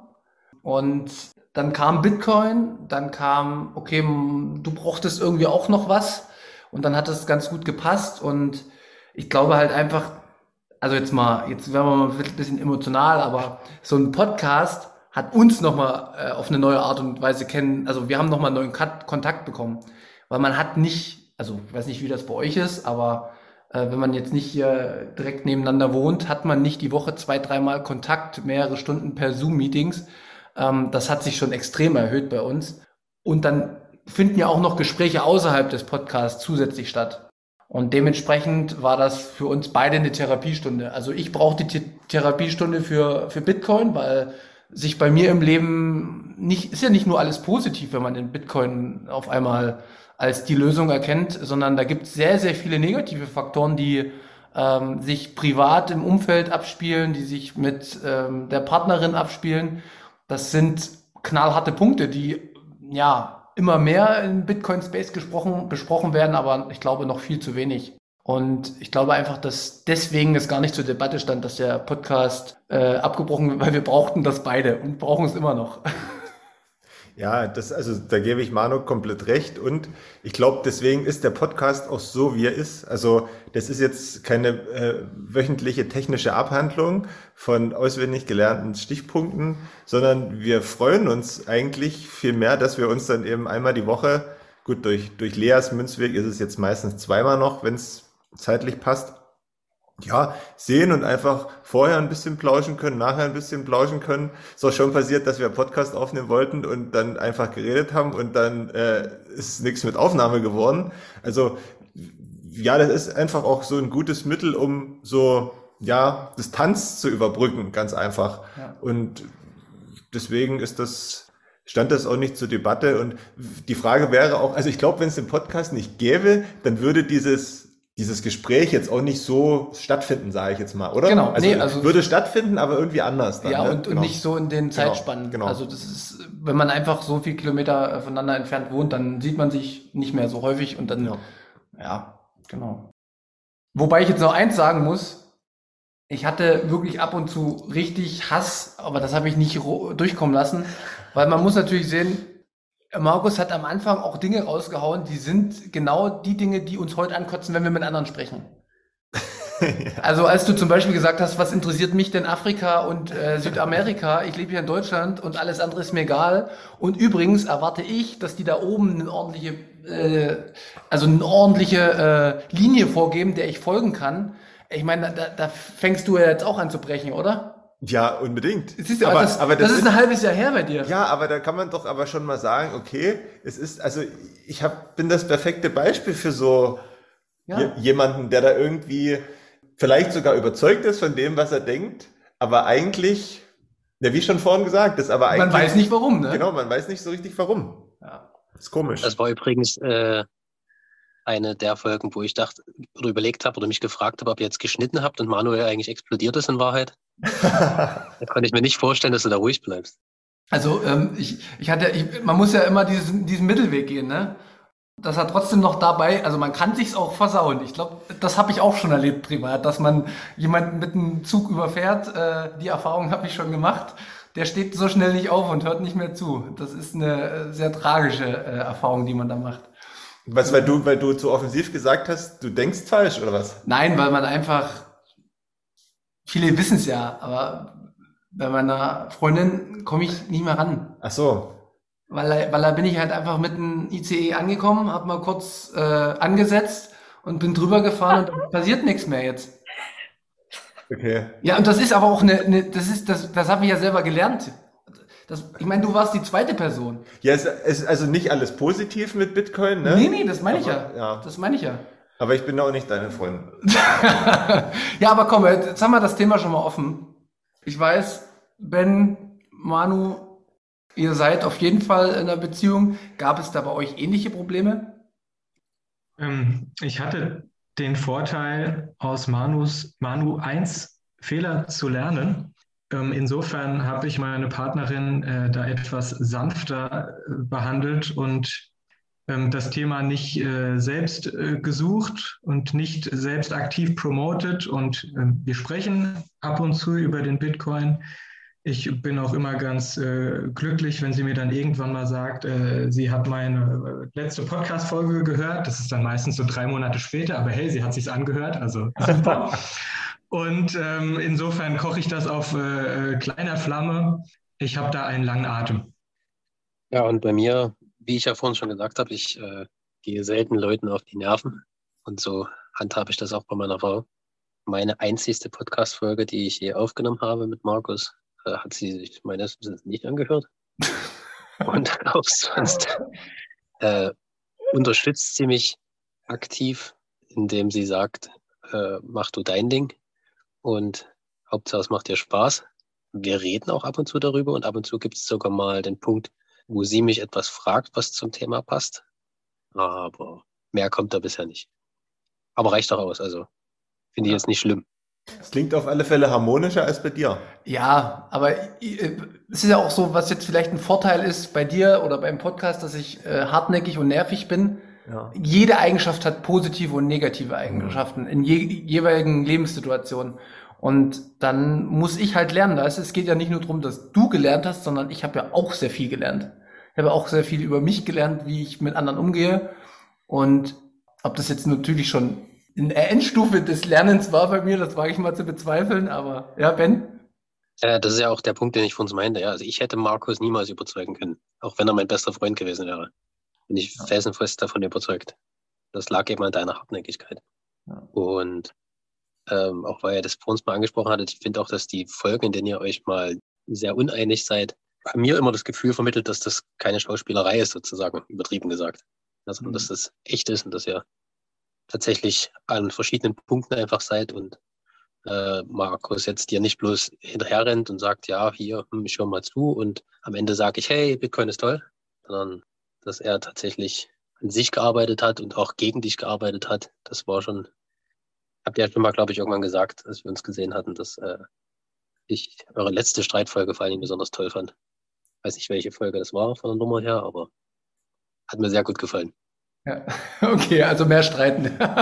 Und dann kam Bitcoin, dann kam, okay, du brauchtest irgendwie auch noch was. Und dann hat es ganz gut gepasst. Und ich glaube halt einfach, also jetzt mal, jetzt werden wir mal ein bisschen emotional, aber so ein Podcast hat uns nochmal äh, auf eine neue Art und Weise kennen, also wir haben nochmal einen neuen Kontakt bekommen, weil man hat nicht, also ich weiß nicht, wie das bei euch ist, aber äh, wenn man jetzt nicht hier direkt nebeneinander wohnt, hat man nicht die Woche zwei, dreimal Kontakt, mehrere Stunden per Zoom-Meetings. Ähm, das hat sich schon extrem erhöht bei uns. Und dann finden ja auch noch Gespräche außerhalb des Podcasts zusätzlich statt. Und dementsprechend war das für uns beide eine Therapiestunde. Also ich brauchte die Therapiestunde für, für Bitcoin, weil sich bei mir im Leben nicht, ist ja nicht nur alles positiv, wenn man den Bitcoin auf einmal als die Lösung erkennt, sondern da gibt es sehr, sehr viele negative Faktoren, die ähm, sich privat im Umfeld abspielen, die sich mit ähm, der Partnerin abspielen. Das sind knallharte Punkte, die ja immer mehr im Bitcoin-Space gesprochen, besprochen werden, aber ich glaube noch viel zu wenig. Und ich glaube einfach, dass deswegen es gar nicht zur Debatte stand, dass der Podcast äh, abgebrochen wird, weil wir brauchten das beide und brauchen es immer noch. Ja, das, also da gebe ich Manu komplett recht. Und ich glaube, deswegen ist der Podcast auch so, wie er ist. Also das ist jetzt keine äh, wöchentliche technische Abhandlung von auswendig gelernten Stichpunkten, sondern wir freuen uns eigentlich viel mehr, dass wir uns dann eben einmal die Woche, gut, durch, durch Leas Münzweg ist es jetzt meistens zweimal noch, wenn es zeitlich passt, ja, sehen und einfach vorher ein bisschen plauschen können, nachher ein bisschen plauschen können. Ist auch schon passiert, dass wir Podcast aufnehmen wollten und dann einfach geredet haben und dann äh, ist nichts mit Aufnahme geworden. Also ja, das ist einfach auch so ein gutes Mittel, um so ja Distanz zu überbrücken, ganz einfach. Ja. Und deswegen ist das stand das auch nicht zur Debatte und die Frage wäre auch, also ich glaube, wenn es den Podcast nicht gäbe, dann würde dieses dieses Gespräch jetzt auch nicht so stattfinden, sage ich jetzt mal, oder? Genau, also, nee, also würde stattfinden, aber irgendwie anders. Dann, ja, ne? und, genau. und nicht so in den genau, Zeitspannen. Genau, genau. Also das ist, wenn man einfach so viel Kilometer voneinander entfernt wohnt, dann sieht man sich nicht mehr so häufig und dann, ja, ja genau. Wobei ich jetzt noch eins sagen muss, ich hatte wirklich ab und zu richtig Hass, aber das habe ich nicht durchkommen lassen, weil man muss natürlich sehen, Markus hat am Anfang auch Dinge rausgehauen, die sind genau die Dinge, die uns heute ankotzen, wenn wir mit anderen sprechen. Also als du zum Beispiel gesagt hast, was interessiert mich denn Afrika und äh, Südamerika? Ich lebe hier in Deutschland und alles andere ist mir egal. Und übrigens erwarte ich, dass die da oben eine ordentliche, äh, also eine ordentliche äh, Linie vorgeben, der ich folgen kann. Ich meine, da, da fängst du ja jetzt auch an zu brechen, oder? Ja, unbedingt. Siehst du, aber, das, aber das, das ist ein halbes Jahr her bei dir. Ja, aber da kann man doch aber schon mal sagen, okay, es ist, also ich hab, bin das perfekte Beispiel für so ja. jemanden, der da irgendwie vielleicht sogar überzeugt ist von dem, was er denkt, aber eigentlich, ja, wie schon vorhin gesagt, ist aber eigentlich. Man weiß nicht warum, ne? Genau, man weiß nicht so richtig warum. Ja. Das ist komisch. Das war übrigens äh, eine der Folgen, wo ich dachte oder überlegt habe oder mich gefragt habe, ob ihr jetzt geschnitten habt und Manuel eigentlich explodiert ist in Wahrheit. Da konnte ich mir nicht vorstellen, dass du da ruhig bleibst. Also ähm, ich, ich hatte, ich, man muss ja immer diesen, diesen Mittelweg gehen, ne? dass er trotzdem noch dabei, also man kann sich's auch versauen. Ich glaube, das habe ich auch schon erlebt privat, dass man jemanden mit einem Zug überfährt. Äh, die Erfahrung habe ich schon gemacht. Der steht so schnell nicht auf und hört nicht mehr zu. Das ist eine äh, sehr tragische äh, Erfahrung, die man da macht. Was, weil du, weil du zu offensiv gesagt hast, du denkst falsch oder was? Nein, weil man einfach, viele wissen es ja, aber bei meiner Freundin komme ich nicht mehr ran. Ach so. Weil, weil da bin ich halt einfach mit dem ICE angekommen, habe mal kurz äh, angesetzt und bin drüber gefahren und passiert nichts mehr jetzt. Okay. Ja, und das ist aber auch eine, eine das ist, das, das habe ich ja selber gelernt. Das, ich meine, du warst die zweite Person. Ja, es ist also nicht alles positiv mit Bitcoin, ne? Nee, nee, das meine ich ja. ja. Das meine ich ja. Aber ich bin auch nicht deine Freundin. ja, aber komm, jetzt haben wir das Thema schon mal offen. Ich weiß, Ben, Manu, Ihr seid auf jeden Fall in einer Beziehung. Gab es da bei euch ähnliche Probleme? Ähm, ich hatte den Vorteil, aus Manus, Manu 1 Fehler zu lernen. Ähm, insofern habe ich meine Partnerin äh, da etwas sanfter äh, behandelt und das Thema nicht äh, selbst äh, gesucht und nicht selbst aktiv promotet. Und ähm, wir sprechen ab und zu über den Bitcoin. Ich bin auch immer ganz äh, glücklich, wenn sie mir dann irgendwann mal sagt, äh, sie hat meine letzte Podcast-Folge gehört. Das ist dann meistens so drei Monate später, aber hey, sie hat sich's angehört, also super. Und ähm, insofern koche ich das auf äh, kleiner Flamme. Ich habe da einen langen Atem. Ja, und bei mir, wie ich ja vorhin schon gesagt habe, ich äh, gehe selten Leuten auf die Nerven. Und so handhabe ich das auch bei meiner Frau. Meine einzigste Podcast-Folge, die ich je aufgenommen habe mit Markus, äh, hat sie sich meines Wissens nicht angehört. Und auch sonst äh, unterstützt sie mich aktiv, indem sie sagt, äh, mach du dein Ding und Hauptsache es macht dir Spaß. Wir reden auch ab und zu darüber und ab und zu gibt es sogar mal den Punkt, wo sie mich etwas fragt, was zum Thema passt. Aber mehr kommt da bisher nicht. Aber reicht doch aus, also finde ich jetzt nicht schlimm. Es klingt auf alle Fälle harmonischer als bei dir. Ja, aber äh, es ist ja auch so, was jetzt vielleicht ein Vorteil ist bei dir oder beim Podcast, dass ich äh, hartnäckig und nervig bin. Ja. Jede Eigenschaft hat positive und negative Eigenschaften mhm. in je, jeweiligen Lebenssituationen. Und dann muss ich halt lernen. Da es geht ja nicht nur darum, dass du gelernt hast, sondern ich habe ja auch sehr viel gelernt. Ich habe auch sehr viel über mich gelernt, wie ich mit anderen umgehe. Und ob das jetzt natürlich schon in der Endstufe des Lernens war bei mir, das wage ich mal zu bezweifeln, aber ja, Ben? Äh, das ist ja auch der Punkt, den ich von uns meinte. Ja. Also ich hätte Markus niemals überzeugen können, auch wenn er mein bester Freund gewesen wäre. Bin ich ja. felsenfest davon überzeugt. Das lag eben an deiner Hartnäckigkeit. Ja. Und ähm, auch weil er das vor uns mal angesprochen hat, ich finde auch, dass die Folgen, in denen ihr euch mal sehr uneinig seid, mir immer das Gefühl vermittelt, dass das keine Schauspielerei ist, sozusagen, übertrieben gesagt. Also, mhm. dass das echt ist und dass ihr tatsächlich an verschiedenen Punkten einfach seid und äh, Markus jetzt dir nicht bloß hinterher rennt und sagt, ja, hier, hm, ich höre mal zu und am Ende sage ich, hey, Bitcoin ist toll, sondern dass er tatsächlich an sich gearbeitet hat und auch gegen dich gearbeitet hat. Das war schon, habt ihr ja schon mal, glaube ich, irgendwann gesagt, als wir uns gesehen hatten, dass äh, ich eure letzte Streitfolge vor allen Dingen besonders toll fand. Weiß nicht, welche Folge das war von der Nummer her, aber hat mir sehr gut gefallen. Ja. Okay, also mehr streiten. ja,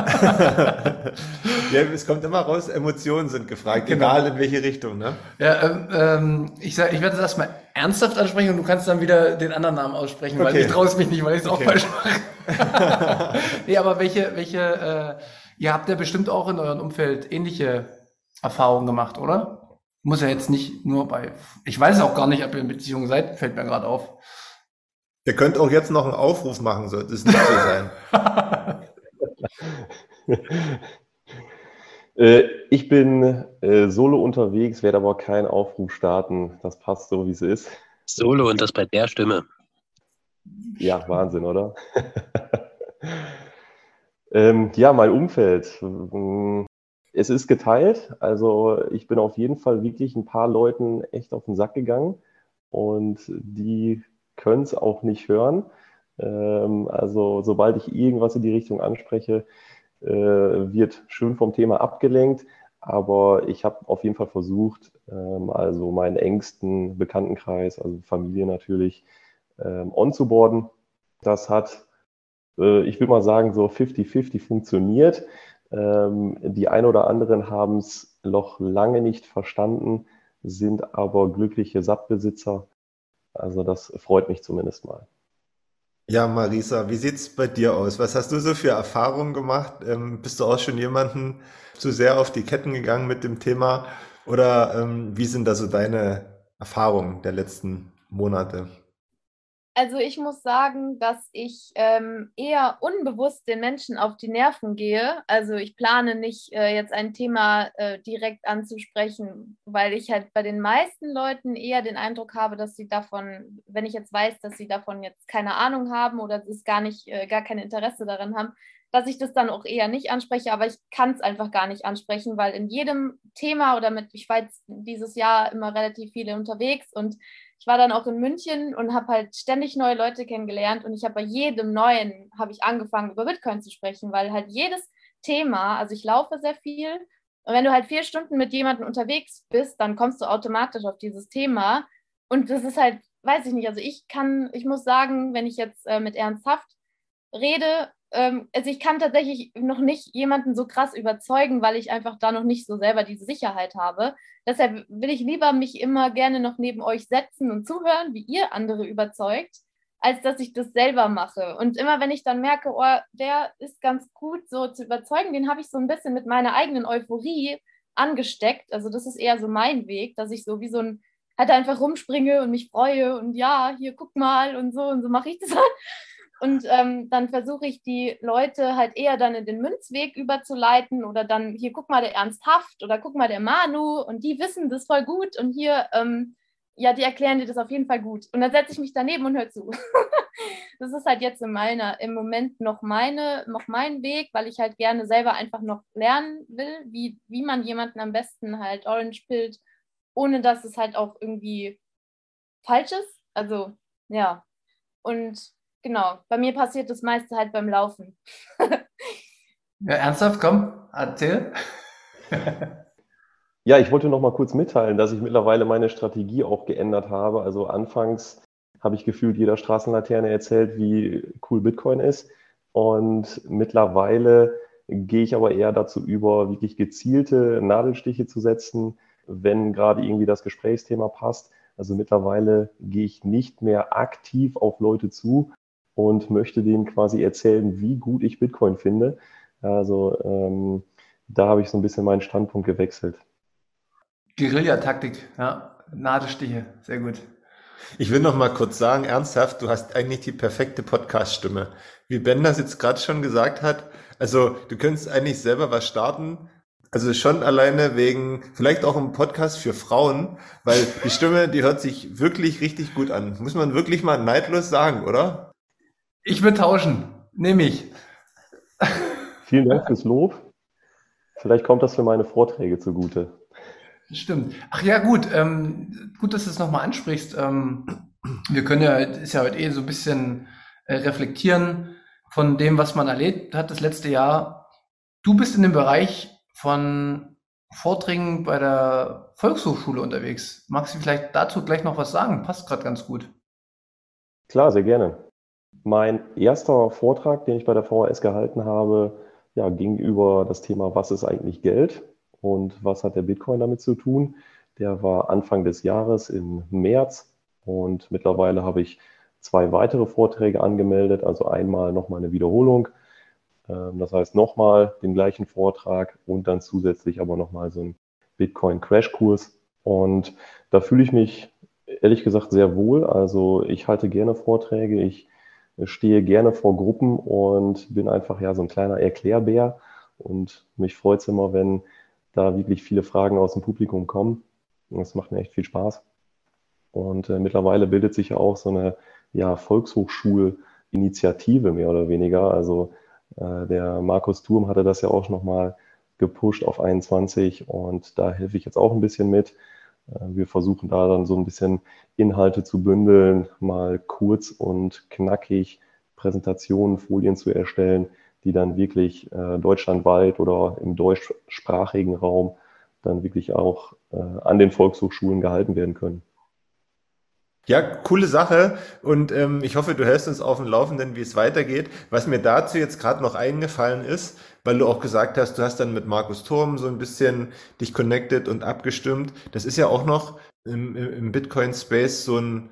es kommt immer raus, Emotionen sind gefragt, genau. egal in welche Richtung. Ne? Ja, ähm, ähm ich, sag, ich werde das erstmal ernsthaft ansprechen und du kannst dann wieder den anderen Namen aussprechen, okay. weil ich traue es mich nicht, weil ich es okay. auch falsch mache. nee, aber welche, welche äh, Ihr habt ja bestimmt auch in eurem Umfeld ähnliche Erfahrungen gemacht, oder? Muss ja jetzt nicht nur bei, ich weiß auch gar nicht, ob ihr in Beziehung seid, fällt mir gerade auf. Ihr könnt auch jetzt noch einen Aufruf machen, sollte es nicht so sein. Äh, ich bin äh, solo unterwegs, werde aber keinen Aufruf starten. Das passt so, wie es ist. Solo und das bei der Stimme. Ja, Wahnsinn, oder? ähm, ja, mein Umfeld. Es ist geteilt. Also ich bin auf jeden Fall wirklich ein paar Leuten echt auf den Sack gegangen und die können es auch nicht hören. Ähm, also sobald ich irgendwas in die Richtung anspreche, äh, wird schön vom Thema abgelenkt. Aber ich habe auf jeden Fall versucht, ähm, also meinen engsten Bekanntenkreis, also Familie natürlich, ähm, onzuboarden. Das hat, äh, ich will mal sagen, so 50-50 funktioniert. Ähm, die ein oder anderen haben es noch lange nicht verstanden, sind aber glückliche Sattbesitzer. Also das freut mich zumindest mal. Ja, Marisa, wie sieht's bei dir aus? Was hast du so für Erfahrungen gemacht? Ähm, bist du auch schon jemanden zu sehr auf die Ketten gegangen mit dem Thema? Oder ähm, wie sind da so deine Erfahrungen der letzten Monate? Also ich muss sagen, dass ich ähm, eher unbewusst den Menschen auf die Nerven gehe. Also ich plane nicht äh, jetzt ein Thema äh, direkt anzusprechen, weil ich halt bei den meisten Leuten eher den Eindruck habe, dass sie davon, wenn ich jetzt weiß, dass sie davon jetzt keine Ahnung haben oder es gar nicht, äh, gar kein Interesse daran haben, dass ich das dann auch eher nicht anspreche, aber ich kann es einfach gar nicht ansprechen, weil in jedem Thema oder mit, ich war jetzt dieses Jahr immer relativ viele unterwegs und ich war dann auch in München und habe halt ständig neue Leute kennengelernt und ich habe bei jedem neuen habe ich angefangen über Bitcoin zu sprechen, weil halt jedes Thema, also ich laufe sehr viel und wenn du halt vier Stunden mit jemandem unterwegs bist, dann kommst du automatisch auf dieses Thema und das ist halt, weiß ich nicht, also ich kann, ich muss sagen, wenn ich jetzt äh, mit Ernsthaft rede, ähm, also ich kann tatsächlich noch nicht jemanden so krass überzeugen, weil ich einfach da noch nicht so selber diese Sicherheit habe. Deshalb will ich lieber mich immer gerne noch neben euch setzen und zuhören, wie ihr andere überzeugt, als dass ich das selber mache. Und immer wenn ich dann merke, oh, der ist ganz gut so zu überzeugen, den habe ich so ein bisschen mit meiner eigenen Euphorie angesteckt. Also das ist eher so mein Weg, dass ich so wie so ein halt einfach rumspringe und mich freue und ja, hier guck mal und so und so mache ich das. Und ähm, dann versuche ich die Leute halt eher dann in den Münzweg überzuleiten oder dann hier guck mal der Ernsthaft oder guck mal der Manu und die wissen das voll gut und hier, ähm, ja, die erklären dir das auf jeden Fall gut. Und dann setze ich mich daneben und höre zu. das ist halt jetzt in meiner, im Moment noch meine, noch mein Weg, weil ich halt gerne selber einfach noch lernen will, wie, wie man jemanden am besten halt Orange pillt, ohne dass es halt auch irgendwie falsch ist. Also, ja. Und genau, bei mir passiert das meiste halt beim Laufen. ja, ernsthaft, komm, erzähl. ja, ich wollte noch mal kurz mitteilen, dass ich mittlerweile meine Strategie auch geändert habe. Also anfangs habe ich gefühlt jeder Straßenlaterne erzählt, wie cool Bitcoin ist. Und mittlerweile gehe ich aber eher dazu über, wirklich gezielte Nadelstiche zu setzen, wenn gerade irgendwie das Gesprächsthema passt. Also mittlerweile gehe ich nicht mehr aktiv auf Leute zu, und möchte denen quasi erzählen, wie gut ich Bitcoin finde. Also ähm, da habe ich so ein bisschen meinen Standpunkt gewechselt. Guerillataktik, ja, Nadelstiche, sehr gut. Ich will noch mal kurz sagen, ernsthaft, du hast eigentlich die perfekte Podcast-Stimme. Wie Ben das jetzt gerade schon gesagt hat, also du könntest eigentlich selber was starten, also schon alleine wegen, vielleicht auch ein Podcast für Frauen, weil die Stimme, die hört sich wirklich richtig gut an. Muss man wirklich mal neidlos sagen, oder? Ich würde tauschen. Nehme ich. Vielen Dank fürs Lob. Vielleicht kommt das für meine Vorträge zugute. Stimmt. Ach ja, gut. Ähm, gut, dass du es nochmal ansprichst. Ähm, wir können ja, ist ja heute eh so ein bisschen äh, reflektieren von dem, was man erlebt hat das letzte Jahr. Du bist in dem Bereich von Vorträgen bei der Volkshochschule unterwegs. Magst du vielleicht dazu gleich noch was sagen? Passt gerade ganz gut. Klar, sehr gerne. Mein erster Vortrag, den ich bei der VHS gehalten habe, ja, ging über das Thema, was ist eigentlich Geld und was hat der Bitcoin damit zu tun. Der war Anfang des Jahres im März und mittlerweile habe ich zwei weitere Vorträge angemeldet, also einmal nochmal eine Wiederholung Ähm, das heißt nochmal den gleichen Vortrag und dann zusätzlich aber nochmal so ein Bitcoin-Crash-Kurs. Und da fühle ich mich ehrlich gesagt sehr wohl. Also ich halte gerne Vorträge, ich stehe gerne vor Gruppen und bin einfach ja so ein kleiner Erklärbär. Und mich freut es immer, wenn da wirklich viele Fragen aus dem Publikum kommen. Das macht mir echt viel Spaß. Und äh, mittlerweile bildet sich ja auch so eine ja, Volkshochschulinitiative mehr oder weniger. Also äh, der Markus Thurm hatte das ja auch nochmal gepusht auf 21 und da helfe ich jetzt auch ein bisschen mit. Äh, wir versuchen da dann so ein bisschen Inhalte zu bündeln, mal kurz und knackig Präsentationen, Folien zu erstellen, die dann wirklich äh, deutschlandweit oder im deutschsprachigen Raum dann wirklich auch äh, an den Volkshochschulen gehalten werden können. Ja, coole Sache und ähm, ich hoffe, du hältst uns auf dem Laufenden, wie es weitergeht. Was mir dazu jetzt gerade noch eingefallen ist, weil du auch gesagt hast, du hast dann mit Markus Turm so ein bisschen dich connected und abgestimmt. Das ist ja auch noch im, im Bitcoin-Space so ein,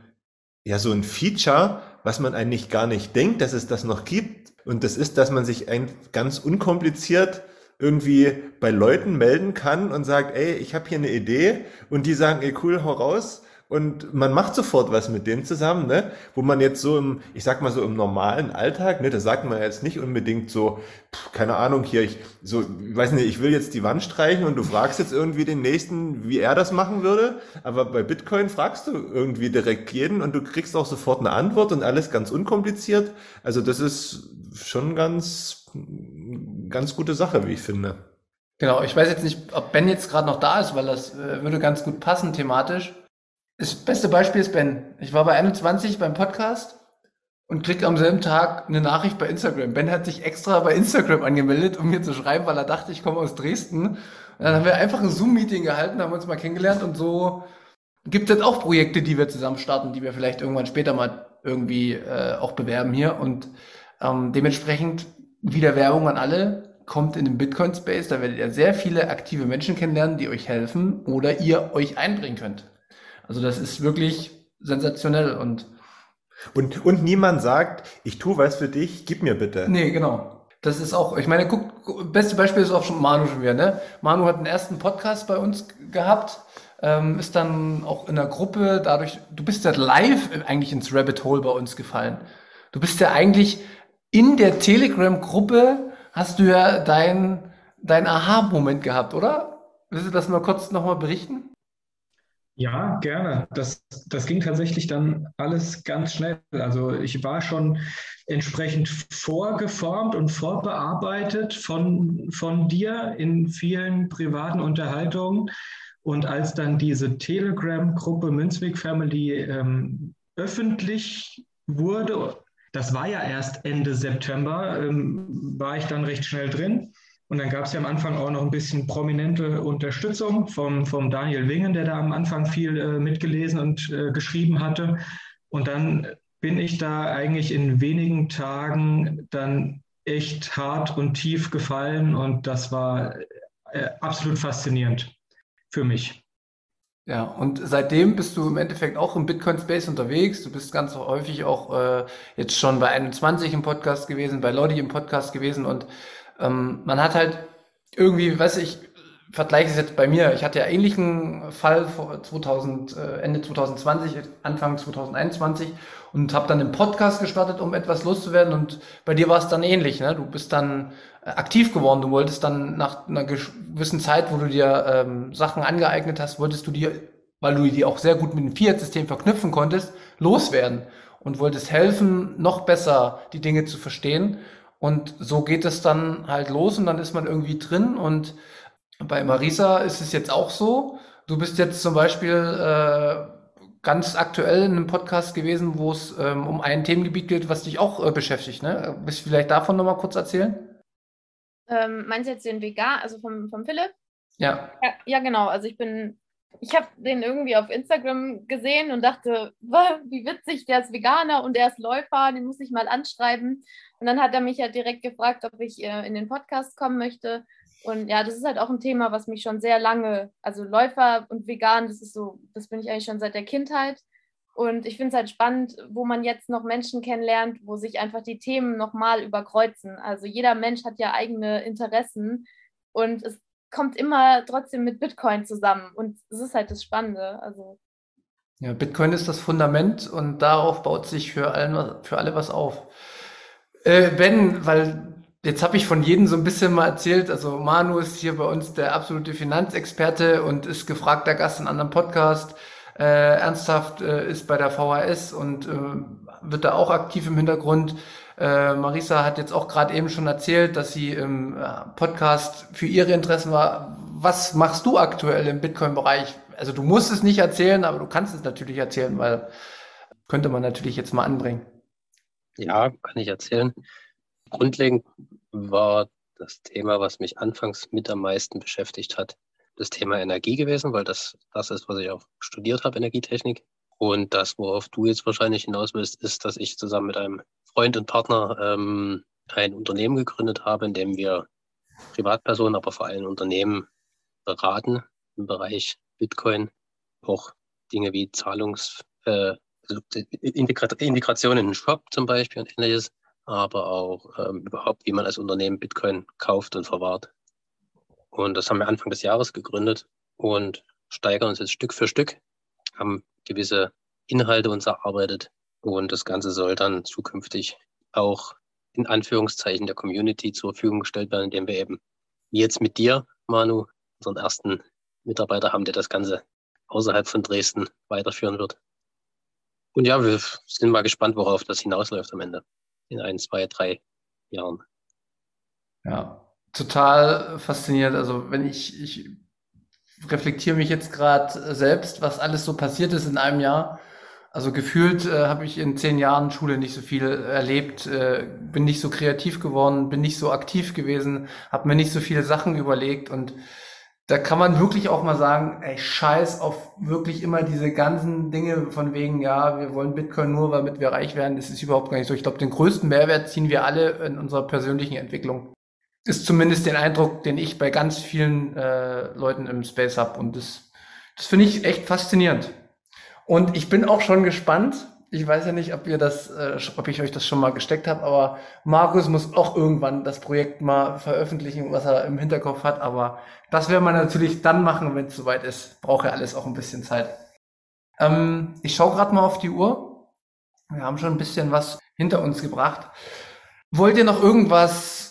ja, so ein Feature, was man eigentlich gar nicht denkt, dass es das noch gibt. Und das ist, dass man sich ein, ganz unkompliziert irgendwie bei Leuten melden kann und sagt, ey, ich habe hier eine Idee und die sagen, ey, cool, hau raus und man macht sofort was mit dem zusammen, ne? Wo man jetzt so im, ich sag mal so im normalen Alltag, ne, da sagt man jetzt nicht unbedingt so, pff, keine Ahnung hier, ich so, ich weiß nicht, ich will jetzt die Wand streichen und du fragst jetzt irgendwie den nächsten, wie er das machen würde, aber bei Bitcoin fragst du irgendwie direkt jeden und du kriegst auch sofort eine Antwort und alles ganz unkompliziert. Also das ist schon ganz ganz gute Sache, wie ich finde. Genau, ich weiß jetzt nicht, ob Ben jetzt gerade noch da ist, weil das äh, würde ganz gut passen thematisch. Das beste Beispiel ist Ben. Ich war bei 21 beim Podcast und krieg am selben Tag eine Nachricht bei Instagram. Ben hat sich extra bei Instagram angemeldet, um mir zu schreiben, weil er dachte, ich komme aus Dresden. Und dann haben wir einfach ein Zoom-Meeting gehalten, haben uns mal kennengelernt und so gibt es jetzt auch Projekte, die wir zusammen starten, die wir vielleicht irgendwann später mal irgendwie äh, auch bewerben hier. Und ähm, dementsprechend wieder Werbung an alle. Kommt in den Bitcoin-Space, da werdet ihr sehr viele aktive Menschen kennenlernen, die euch helfen oder ihr euch einbringen könnt. Also das ist wirklich sensationell und und, und niemand sagt, ich tue was für dich, gib mir bitte. Nee, genau. Das ist auch, ich meine, guck, beste Beispiel ist auch schon Manu schon wieder, ne? Manu hat einen ersten Podcast bei uns gehabt, ähm, ist dann auch in der Gruppe, dadurch, du bist ja live eigentlich ins Rabbit Hole bei uns gefallen. Du bist ja eigentlich in der Telegram-Gruppe, hast du ja dein, dein Aha-Moment gehabt, oder? Willst du das mal kurz nochmal berichten? Ja, gerne. Das, das ging tatsächlich dann alles ganz schnell. Also ich war schon entsprechend vorgeformt und vorbearbeitet von, von dir in vielen privaten Unterhaltungen. Und als dann diese Telegram-Gruppe Münzweg Family ähm, öffentlich wurde, das war ja erst Ende September, ähm, war ich dann recht schnell drin. Und dann gab es ja am Anfang auch noch ein bisschen prominente Unterstützung vom, vom Daniel Wingen, der da am Anfang viel äh, mitgelesen und äh, geschrieben hatte. Und dann bin ich da eigentlich in wenigen Tagen dann echt hart und tief gefallen und das war äh, absolut faszinierend für mich. Ja, und seitdem bist du im Endeffekt auch im Bitcoin-Space unterwegs. Du bist ganz häufig auch äh, jetzt schon bei 21 im Podcast gewesen, bei Lodi im Podcast gewesen und ähm, man hat halt irgendwie, weiß ich, vergleiche es jetzt bei mir. Ich hatte ja ähnlichen Fall vor 2000, äh, Ende 2020, Anfang 2021 und habe dann einen Podcast gestartet, um etwas loszuwerden. Und bei dir war es dann ähnlich. Ne? Du bist dann äh, aktiv geworden. Du wolltest dann nach einer gewissen Zeit, wo du dir ähm, Sachen angeeignet hast, wolltest du dir, weil du die auch sehr gut mit dem Fiat-System verknüpfen konntest, loswerden und wolltest helfen, noch besser die Dinge zu verstehen. Und so geht es dann halt los und dann ist man irgendwie drin. Und bei Marisa ist es jetzt auch so. Du bist jetzt zum Beispiel äh, ganz aktuell in einem Podcast gewesen, wo es ähm, um ein Themengebiet geht, was dich auch äh, beschäftigt. Ne? Willst du vielleicht davon nochmal kurz erzählen? Ähm, meinst du jetzt den Vegan, also vom, vom Philipp? Ja. ja. Ja, genau. Also ich bin, ich habe den irgendwie auf Instagram gesehen und dachte, wie witzig, der ist Veganer und der ist Läufer, den muss ich mal anschreiben. Und dann hat er mich ja direkt gefragt, ob ich äh, in den Podcast kommen möchte. Und ja, das ist halt auch ein Thema, was mich schon sehr lange, also Läufer und vegan, das ist so, das bin ich eigentlich schon seit der Kindheit. Und ich finde es halt spannend, wo man jetzt noch Menschen kennenlernt, wo sich einfach die Themen nochmal überkreuzen. Also jeder Mensch hat ja eigene Interessen und es kommt immer trotzdem mit Bitcoin zusammen. Und das ist halt das Spannende. Also ja, Bitcoin ist das Fundament und darauf baut sich für, allen, für alle was auf. Äh, ben, weil jetzt habe ich von jedem so ein bisschen mal erzählt, also Manu ist hier bei uns der absolute Finanzexperte und ist gefragter Gast in anderen Podcast. Äh, ernsthaft äh, ist bei der VHS und äh, wird da auch aktiv im Hintergrund. Äh, Marisa hat jetzt auch gerade eben schon erzählt, dass sie im äh, Podcast für ihre Interessen war. Was machst du aktuell im Bitcoin-Bereich? Also du musst es nicht erzählen, aber du kannst es natürlich erzählen, weil könnte man natürlich jetzt mal anbringen. Ja, kann ich erzählen. Grundlegend war das Thema, was mich anfangs mit am meisten beschäftigt hat, das Thema Energie gewesen, weil das das ist, was ich auch studiert habe, Energietechnik. Und das, worauf du jetzt wahrscheinlich hinaus willst, ist, dass ich zusammen mit einem Freund und Partner ähm, ein Unternehmen gegründet habe, in dem wir Privatpersonen, aber vor allem Unternehmen beraten im Bereich Bitcoin, auch Dinge wie Zahlungs, äh, also Integration in den Shop zum Beispiel und ähnliches, aber auch ähm, überhaupt, wie man als Unternehmen Bitcoin kauft und verwahrt. Und das haben wir Anfang des Jahres gegründet und steigern uns jetzt Stück für Stück, haben gewisse Inhalte uns erarbeitet und das Ganze soll dann zukünftig auch in Anführungszeichen der Community zur Verfügung gestellt werden, indem wir eben jetzt mit dir, Manu, unseren ersten Mitarbeiter haben, der das Ganze außerhalb von Dresden weiterführen wird. Und ja, wir sind mal gespannt, worauf das hinausläuft am Ende. In ein, zwei, drei Jahren. Ja, total fasziniert. Also wenn ich, ich reflektiere mich jetzt gerade selbst, was alles so passiert ist in einem Jahr. Also gefühlt äh, habe ich in zehn Jahren Schule nicht so viel erlebt, äh, bin nicht so kreativ geworden, bin nicht so aktiv gewesen, habe mir nicht so viele Sachen überlegt und da kann man wirklich auch mal sagen, ey, scheiß auf wirklich immer diese ganzen Dinge von wegen, ja, wir wollen Bitcoin nur, damit wir reich werden. Das ist überhaupt gar nicht so. Ich glaube, den größten Mehrwert ziehen wir alle in unserer persönlichen Entwicklung. Ist zumindest den Eindruck, den ich bei ganz vielen äh, Leuten im Space habe. Und das, das finde ich echt faszinierend. Und ich bin auch schon gespannt, ich weiß ja nicht, ob ihr das, äh, ob ich euch das schon mal gesteckt habe, aber Markus muss auch irgendwann das Projekt mal veröffentlichen, was er im Hinterkopf hat. Aber das werden wir natürlich dann machen, wenn es soweit ist. Braucht ja alles auch ein bisschen Zeit. Ähm, ich schaue gerade mal auf die Uhr. Wir haben schon ein bisschen was hinter uns gebracht. Wollt ihr noch irgendwas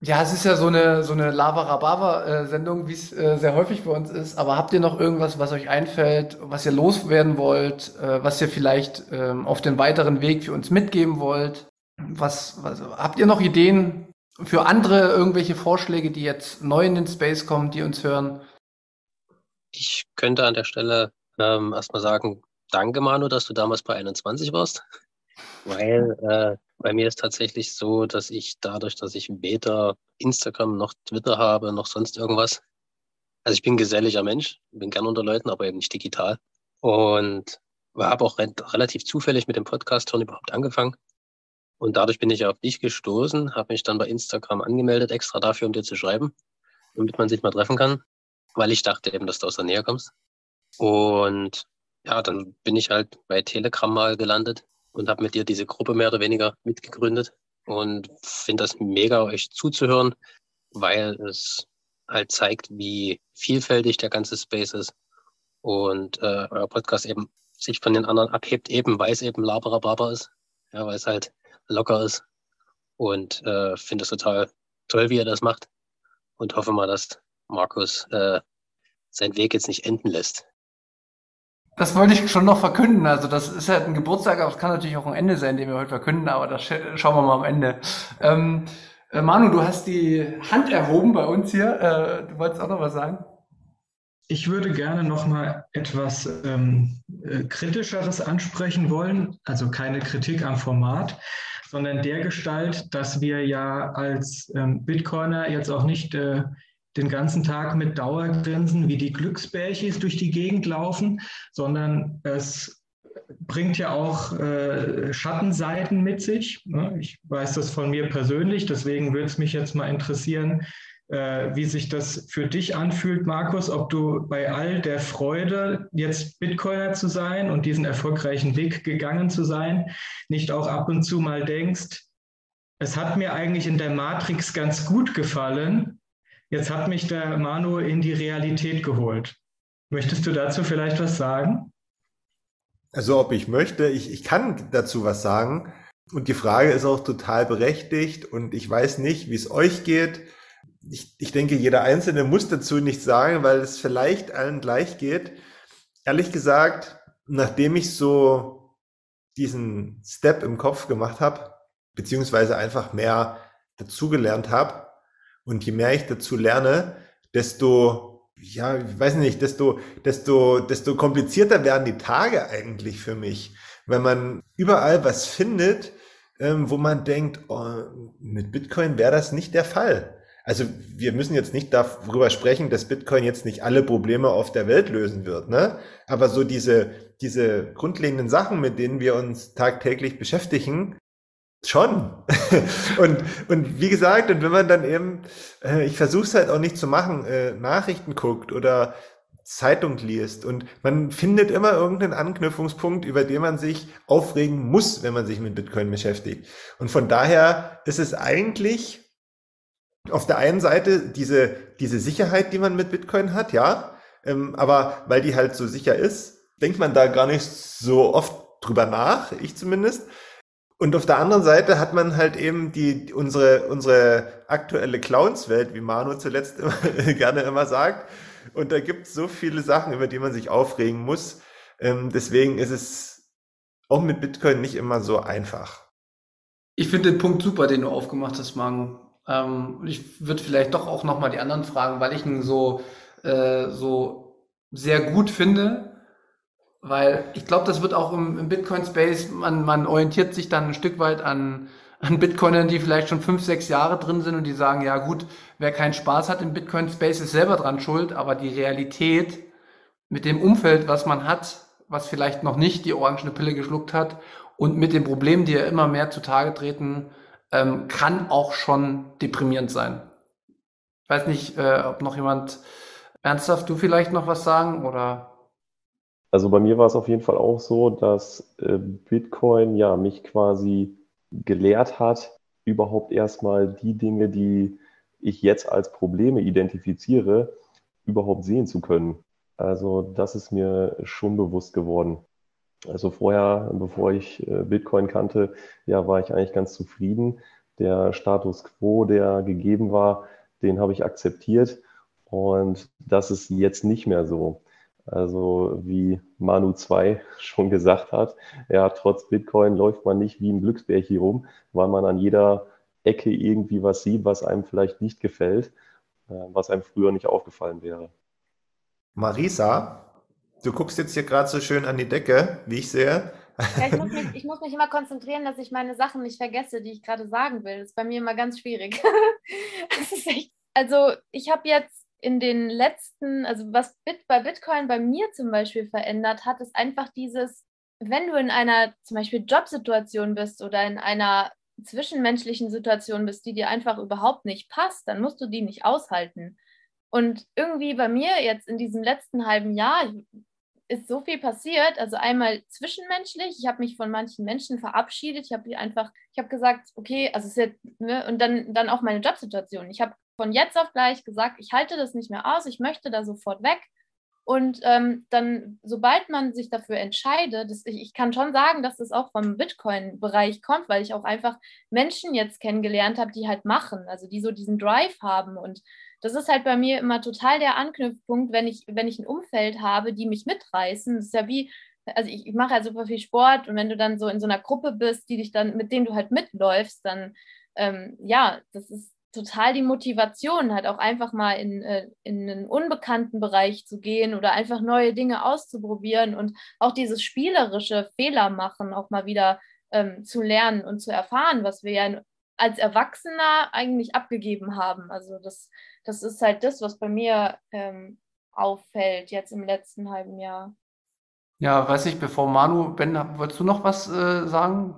ja, es ist ja so eine, so eine Lava-Rabava-Sendung, wie es äh, sehr häufig bei uns ist. Aber habt ihr noch irgendwas, was euch einfällt, was ihr loswerden wollt, äh, was ihr vielleicht ähm, auf den weiteren Weg für uns mitgeben wollt? Was, was habt ihr noch Ideen für andere, irgendwelche Vorschläge, die jetzt neu in den Space kommen, die uns hören? Ich könnte an der Stelle ähm, erstmal sagen, danke Manu, dass du damals bei 21 warst. Weil äh, bei mir ist tatsächlich so, dass ich dadurch, dass ich weder Instagram noch Twitter habe, noch sonst irgendwas. Also ich bin ein geselliger Mensch, bin gern unter Leuten, aber eben nicht digital. Und habe auch re relativ zufällig mit dem Podcast hören überhaupt angefangen. Und dadurch bin ich auf dich gestoßen, habe mich dann bei Instagram angemeldet, extra dafür, um dir zu schreiben, damit man sich mal treffen kann, weil ich dachte eben, dass du aus der Nähe kommst. Und ja, dann bin ich halt bei Telegram mal gelandet und habe mit dir diese Gruppe mehr oder weniger mitgegründet und finde das mega, euch zuzuhören, weil es halt zeigt, wie vielfältig der ganze Space ist und äh, euer Podcast eben sich von den anderen abhebt, eben weil es eben Laberababa ist, ja, weil es halt locker ist und äh, finde es total toll, wie er das macht und hoffe mal, dass Markus äh, seinen Weg jetzt nicht enden lässt. Das wollte ich schon noch verkünden. Also das ist halt ein Geburtstag, aber es kann natürlich auch ein Ende sein, den wir heute verkünden, aber das schauen wir mal am Ende. Ähm, äh, Manu, du hast die Hand erhoben bei uns hier. Äh, du wolltest auch noch was sagen? Ich würde gerne noch mal etwas ähm, äh, Kritischeres ansprechen wollen, also keine Kritik am Format, sondern der Gestalt, dass wir ja als ähm, Bitcoiner jetzt auch nicht äh, den ganzen Tag mit Dauergrinsen wie die Glücksbärchis durch die Gegend laufen, sondern es bringt ja auch äh, Schattenseiten mit sich. Ne? Ich weiß das von mir persönlich, deswegen würde es mich jetzt mal interessieren, äh, wie sich das für dich anfühlt, Markus, ob du bei all der Freude, jetzt Bitcoiner zu sein und diesen erfolgreichen Weg gegangen zu sein, nicht auch ab und zu mal denkst, es hat mir eigentlich in der Matrix ganz gut gefallen, jetzt hat mich der Manu in die Realität geholt. Möchtest du dazu vielleicht was sagen? Also ob ich möchte, ich, ich kann dazu was sagen. Und die Frage ist auch total berechtigt und ich weiß nicht, wie es euch geht ich, ich denke, jeder Einzelne muss dazu nichts sagen, weil es vielleicht allen gleich geht. Ehrlich gesagt, nachdem ich so diesen Step im Kopf gemacht habe, beziehungsweise einfach mehr dazugelernt habe, und je mehr ich dazu lerne, desto, ja, ich weiß nicht, desto, desto, desto komplizierter werden die Tage eigentlich für mich. Wenn man überall was findet, ähm, wo man denkt, oh, mit Bitcoin wäre das nicht der Fall. Also wir müssen jetzt nicht darüber sprechen, dass Bitcoin jetzt nicht alle Probleme auf der Welt lösen wird, ne? Aber so diese, diese grundlegenden Sachen, mit denen wir uns tagtäglich beschäftigen, schon. und, und wie gesagt, und wenn man dann eben, äh, ich versuche es halt auch nicht zu machen, äh, Nachrichten guckt oder Zeitung liest und man findet immer irgendeinen Anknüpfungspunkt, über den man sich aufregen muss, wenn man sich mit Bitcoin beschäftigt. Und von daher ist es eigentlich auf der einen Seite diese, diese Sicherheit, die man mit Bitcoin hat, ja, ähm, aber weil die halt so sicher ist, denkt man da gar nicht so oft drüber nach, ich zumindest. Und auf der anderen Seite hat man halt eben die, unsere, unsere aktuelle Clownswelt, wie Manu zuletzt immer, gerne immer sagt. Und da gibt es so viele Sachen, über die man sich aufregen muss. Ähm, deswegen ist es auch mit Bitcoin nicht immer so einfach. Ich finde den Punkt super, den du aufgemacht hast, Manu. Ähm, ich würde vielleicht doch auch nochmal die anderen fragen, weil ich ihn so, äh, so sehr gut finde. Weil ich glaube, das wird auch im, im Bitcoin-Space, man, man orientiert sich dann ein Stück weit an, an Bitcoinern, die vielleicht schon fünf, sechs Jahre drin sind und die sagen, ja gut, wer keinen Spaß hat im Bitcoin-Space, ist selber dran schuld, aber die Realität mit dem Umfeld, was man hat, was vielleicht noch nicht die orangene Pille geschluckt hat und mit den Problemen, die ja immer mehr zutage treten, ähm, kann auch schon deprimierend sein. Ich weiß nicht, äh, ob noch jemand, ernsthaft, du vielleicht noch was sagen oder? Also bei mir war es auf jeden Fall auch so, dass äh, Bitcoin ja mich quasi gelehrt hat, überhaupt erstmal die Dinge, die ich jetzt als Probleme identifiziere, überhaupt sehen zu können. Also das ist mir schon bewusst geworden. Also vorher, bevor ich äh, Bitcoin kannte, ja, war ich eigentlich ganz zufrieden. Der Status quo, der gegeben war, den habe ich akzeptiert. Und das ist jetzt nicht mehr so. Also wie Manu 2 schon gesagt hat, ja, trotz Bitcoin läuft man nicht wie ein Glücksbärchen rum, weil man an jeder Ecke irgendwie was sieht, was einem vielleicht nicht gefällt, äh, was einem früher nicht aufgefallen wäre. Marisa, Du guckst jetzt hier gerade so schön an die Decke, wie ich sehe. Ja, ich, muss mich, ich muss mich immer konzentrieren, dass ich meine Sachen nicht vergesse, die ich gerade sagen will. Das ist bei mir immer ganz schwierig. echt, also ich habe jetzt in den letzten, also was Bit, bei Bitcoin bei mir zum Beispiel verändert hat, ist einfach dieses, wenn du in einer zum Beispiel Jobsituation bist oder in einer zwischenmenschlichen Situation bist, die dir einfach überhaupt nicht passt, dann musst du die nicht aushalten. Und irgendwie bei mir jetzt in diesem letzten halben Jahr ist so viel passiert. Also einmal zwischenmenschlich, ich habe mich von manchen Menschen verabschiedet. Ich habe einfach, ich habe gesagt, okay, also es ist jetzt, ne, und dann, dann auch meine Jobsituation. Ich habe von jetzt auf gleich gesagt, ich halte das nicht mehr aus, ich möchte da sofort weg. Und ähm, dann, sobald man sich dafür entscheidet, das, ich, ich, kann schon sagen, dass das auch vom Bitcoin-Bereich kommt, weil ich auch einfach Menschen jetzt kennengelernt habe, die halt machen, also die so diesen Drive haben und das ist halt bei mir immer total der Anknüpfpunkt, wenn ich, wenn ich ein Umfeld habe, die mich mitreißen. Das ist ja wie, also ich, ich mache halt super viel Sport und wenn du dann so in so einer Gruppe bist, die dich dann, mit denen du halt mitläufst, dann ähm, ja, das ist total die Motivation, halt auch einfach mal in, äh, in einen unbekannten Bereich zu gehen oder einfach neue Dinge auszuprobieren und auch dieses spielerische Fehler machen auch mal wieder ähm, zu lernen und zu erfahren, was wir ja als Erwachsener eigentlich abgegeben haben. Also das, das ist halt das, was bei mir ähm, auffällt jetzt im letzten halben Jahr. Ja, weiß ich, bevor Manu, Ben, wolltest du noch was äh, sagen?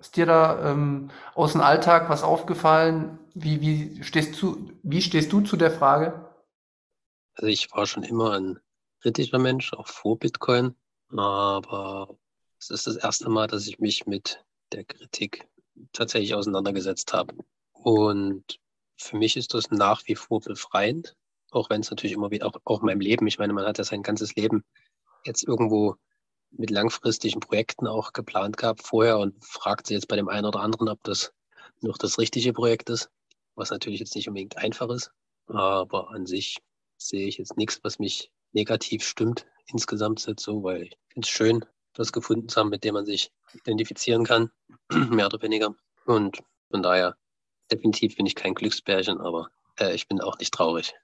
Ist dir da ähm, aus dem Alltag was aufgefallen, Wie, wie, stehst du, wie stehst du zu der Frage? Also ich war schon immer ein kritischer Mensch, auch vor Bitcoin, aber es ist das erste Mal, dass ich mich mit der Kritik tatsächlich auseinandergesetzt habe. Und für mich ist das nach wie vor befreiend, auch wenn es natürlich immer wieder, auch, auch in meinem Leben, ich meine, man hat ja sein ganzes Leben jetzt irgendwo mit langfristigen Projekten auch geplant gehabt vorher und fragt sich jetzt bei dem einen oder anderen, ob das noch das richtige Projekt ist, was natürlich jetzt nicht unbedingt einfach ist. Aber an sich sehe ich jetzt nichts, was mich negativ stimmt insgesamt so, weil ich finde es schön, was gefunden zu haben, mit dem man sich identifizieren kann, mehr oder weniger. Und von daher, definitiv bin ich kein Glücksbärchen, aber äh, ich bin auch nicht traurig.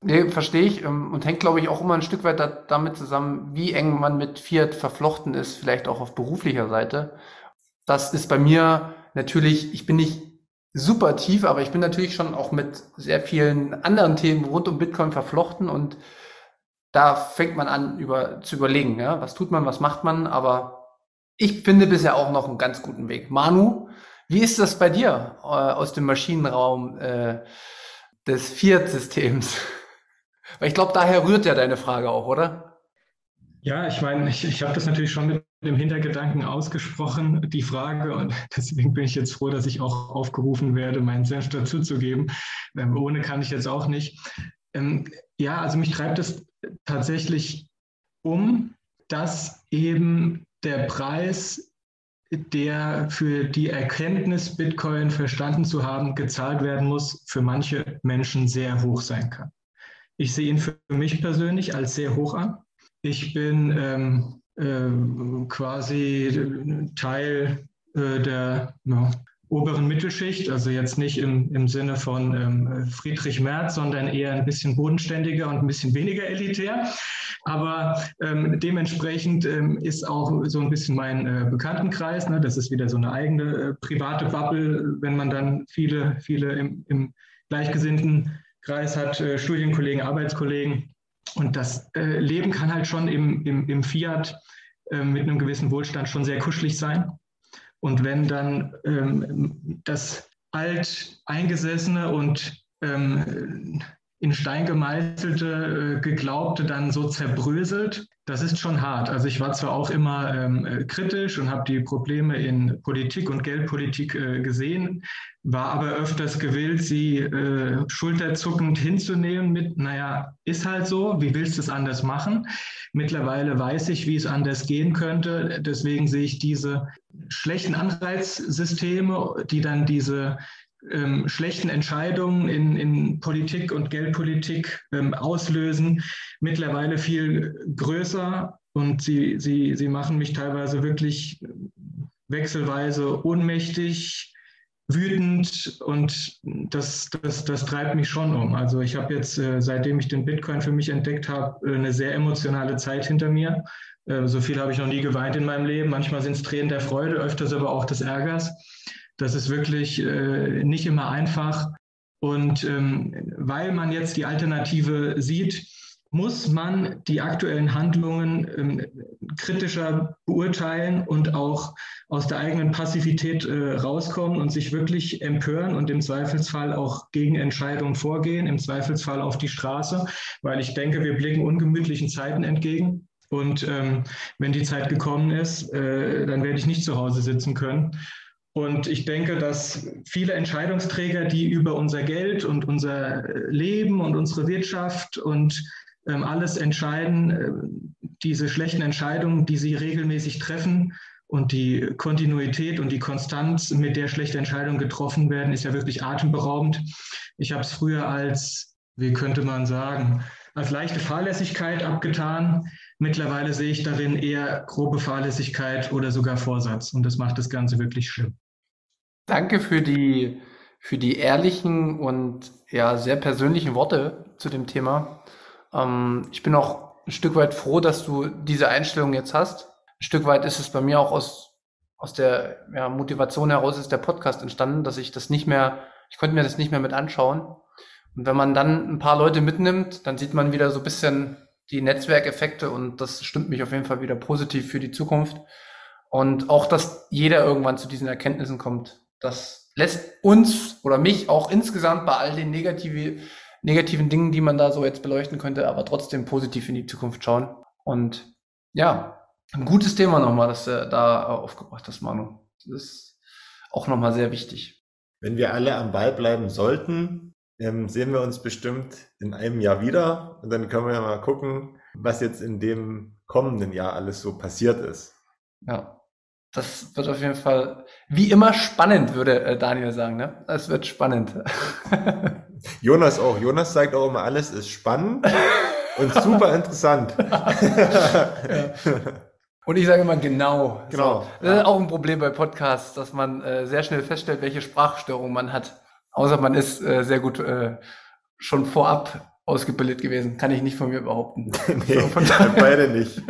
Nee, verstehe ich ähm, und hängt, glaube ich, auch immer ein Stück weit da, damit zusammen, wie eng man mit Fiat verflochten ist, vielleicht auch auf beruflicher Seite. Das ist bei mir natürlich, ich bin nicht super tief, aber ich bin natürlich schon auch mit sehr vielen anderen Themen rund um Bitcoin verflochten und da fängt man an über, zu überlegen, ja, was tut man, was macht man, aber ich finde bisher auch noch einen ganz guten Weg. Manu, wie ist das bei dir äh, aus dem Maschinenraum äh, des Fiat-Systems? Weil ich glaube, daher rührt ja deine Frage auch, oder? Ja, ich meine, ich, ich habe das natürlich schon dem Hintergedanken ausgesprochen, die Frage. Und deswegen bin ich jetzt froh, dass ich auch aufgerufen werde, meinen Senf dazuzugeben. Ähm, ohne kann ich jetzt auch nicht. Ähm, ja, also mich treibt es tatsächlich um, dass eben der Preis, der für die Erkenntnis, Bitcoin verstanden zu haben, gezahlt werden muss, für manche Menschen sehr hoch sein kann. Ich sehe ihn für mich persönlich als sehr hoch an. Ich bin ähm, äh, quasi Teil äh, der ja, oberen Mittelschicht, also jetzt nicht im, im Sinne von ähm, Friedrich Merz, sondern eher ein bisschen bodenständiger und ein bisschen weniger elitär. Aber ähm, dementsprechend ähm, ist auch so ein bisschen mein äh, Bekanntenkreis. Ne? Das ist wieder so eine eigene äh, private Bubble, wenn man dann viele, viele im, im gleichgesinnten Kreis hat, äh, Studienkollegen, Arbeitskollegen. Und das äh, Leben kann halt schon im, im, im Fiat äh, mit einem gewissen Wohlstand schon sehr kuschelig sein. Und wenn dann ähm, das alt eingesessene und ähm, in Stein gemeißelte, äh, geglaubte dann so zerbröselt, das ist schon hart. Also ich war zwar auch immer ähm, äh, kritisch und habe die Probleme in Politik und Geldpolitik äh, gesehen, war aber öfters gewillt, sie äh, schulterzuckend hinzunehmen mit, naja, ist halt so, wie willst du es anders machen? Mittlerweile weiß ich, wie es anders gehen könnte. Deswegen sehe ich diese schlechten Anreizsysteme, die dann diese ähm, schlechten Entscheidungen in, in Politik und Geldpolitik ähm, auslösen, mittlerweile viel größer und sie, sie, sie machen mich teilweise wirklich wechselweise ohnmächtig, wütend und das, das, das treibt mich schon um. Also ich habe jetzt, äh, seitdem ich den Bitcoin für mich entdeckt habe, äh, eine sehr emotionale Zeit hinter mir. Äh, so viel habe ich noch nie geweint in meinem Leben. Manchmal sind es Tränen der Freude, öfters aber auch des Ärgers. Das ist wirklich äh, nicht immer einfach. Und ähm, weil man jetzt die Alternative sieht, muss man die aktuellen Handlungen ähm, kritischer beurteilen und auch aus der eigenen Passivität äh, rauskommen und sich wirklich empören und im Zweifelsfall auch gegen Entscheidungen vorgehen, im Zweifelsfall auf die Straße, weil ich denke, wir blicken ungemütlichen Zeiten entgegen. Und ähm, wenn die Zeit gekommen ist, äh, dann werde ich nicht zu Hause sitzen können. Und ich denke, dass viele Entscheidungsträger, die über unser Geld und unser Leben und unsere Wirtschaft und ähm, alles entscheiden, äh, diese schlechten Entscheidungen, die sie regelmäßig treffen und die Kontinuität und die Konstanz, mit der schlechte Entscheidungen getroffen werden, ist ja wirklich atemberaubend. Ich habe es früher als, wie könnte man sagen, als leichte Fahrlässigkeit abgetan. Mittlerweile sehe ich darin eher grobe Fahrlässigkeit oder sogar Vorsatz. Und das macht das Ganze wirklich schlimm. Danke für die, für die ehrlichen und ja, sehr persönlichen Worte zu dem Thema. Ähm, ich bin auch ein Stück weit froh, dass du diese Einstellung jetzt hast. Ein Stück weit ist es bei mir auch aus, aus der ja, Motivation heraus ist der Podcast entstanden, dass ich das nicht mehr, ich konnte mir das nicht mehr mit anschauen. Und wenn man dann ein paar Leute mitnimmt, dann sieht man wieder so ein bisschen die Netzwerkeffekte und das stimmt mich auf jeden Fall wieder positiv für die Zukunft. Und auch, dass jeder irgendwann zu diesen Erkenntnissen kommt. Das lässt uns oder mich auch insgesamt bei all den negative, negativen Dingen, die man da so jetzt beleuchten könnte, aber trotzdem positiv in die Zukunft schauen. Und ja, ein gutes Thema nochmal, das du da aufgebracht hast, Manu. Das ist auch nochmal sehr wichtig. Wenn wir alle am Ball bleiben sollten, ähm, sehen wir uns bestimmt in einem Jahr wieder und dann können wir ja mal gucken, was jetzt in dem kommenden Jahr alles so passiert ist. Ja, das wird auf jeden Fall wie immer spannend, würde äh, Daniel sagen. Ne? Es wird spannend. Jonas auch. Jonas sagt auch immer, alles ist spannend und super interessant. ja. Und ich sage immer genau. Genau. So. Das ist auch ein Problem bei Podcasts, dass man äh, sehr schnell feststellt, welche Sprachstörung man hat. Außer man ist äh, sehr gut äh, schon vorab ausgebildet gewesen. Kann ich nicht von mir behaupten. nee, so, beide nicht.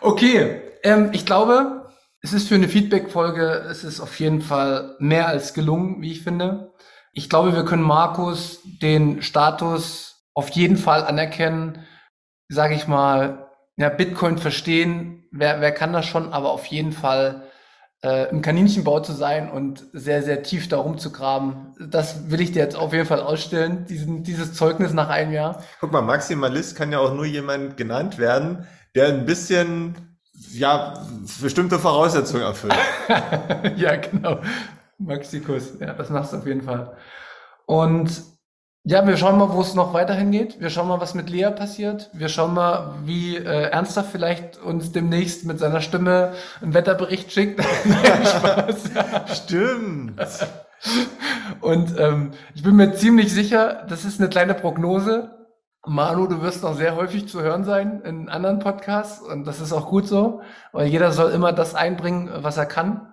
okay, ähm, ich glaube, es ist für eine Feedback-Folge, es ist auf jeden Fall mehr als gelungen, wie ich finde. Ich glaube, wir können Markus den Status auf jeden Fall anerkennen, sage ich mal, ja, Bitcoin verstehen, wer, wer kann das schon, aber auf jeden Fall äh, im Kaninchenbau zu sein und sehr, sehr tief da rumzugraben. Das will ich dir jetzt auf jeden Fall ausstellen, diesen, dieses Zeugnis nach einem Jahr. Guck mal, Maximalist kann ja auch nur jemand genannt werden, der ein bisschen, ja, bestimmte Voraussetzungen erfüllt. ja, genau. Maxikus, ja, das machst du auf jeden Fall. Und ja, wir schauen mal, wo es noch weiterhin geht. Wir schauen mal, was mit Lea passiert. Wir schauen mal, wie äh, Ernster vielleicht uns demnächst mit seiner Stimme einen Wetterbericht schickt. Stimmt. Und ähm, ich bin mir ziemlich sicher, das ist eine kleine Prognose. Manu, du wirst noch sehr häufig zu hören sein in anderen Podcasts und das ist auch gut so, weil jeder soll immer das einbringen, was er kann.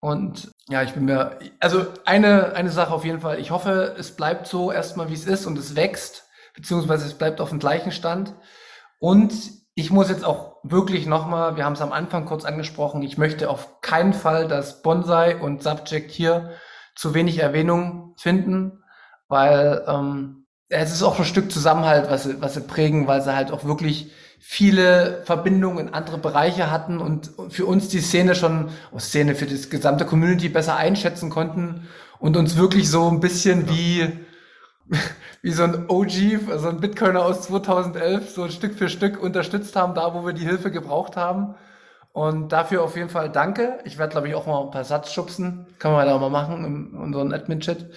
Und ja, ich bin mir, also eine, eine Sache auf jeden Fall. Ich hoffe, es bleibt so erstmal, wie es ist und es wächst, beziehungsweise es bleibt auf dem gleichen Stand. Und ich muss jetzt auch wirklich nochmal, wir haben es am Anfang kurz angesprochen, ich möchte auf keinen Fall, dass Bonsai und Subject hier zu wenig Erwähnung finden, weil ähm, es ist auch ein Stück Zusammenhalt, was sie, was sie prägen, weil sie halt auch wirklich viele Verbindungen in andere Bereiche hatten und für uns die Szene schon, oh, Szene für das gesamte Community besser einschätzen konnten und uns wirklich so ein bisschen ja. wie, wie so ein OG, also ein Bitcoiner aus 2011, so Stück für Stück unterstützt haben, da wo wir die Hilfe gebraucht haben. Und dafür auf jeden Fall danke. Ich werde, glaube ich, auch mal ein paar Satz schubsen. Kann man da mal machen in unserem Admin-Chat,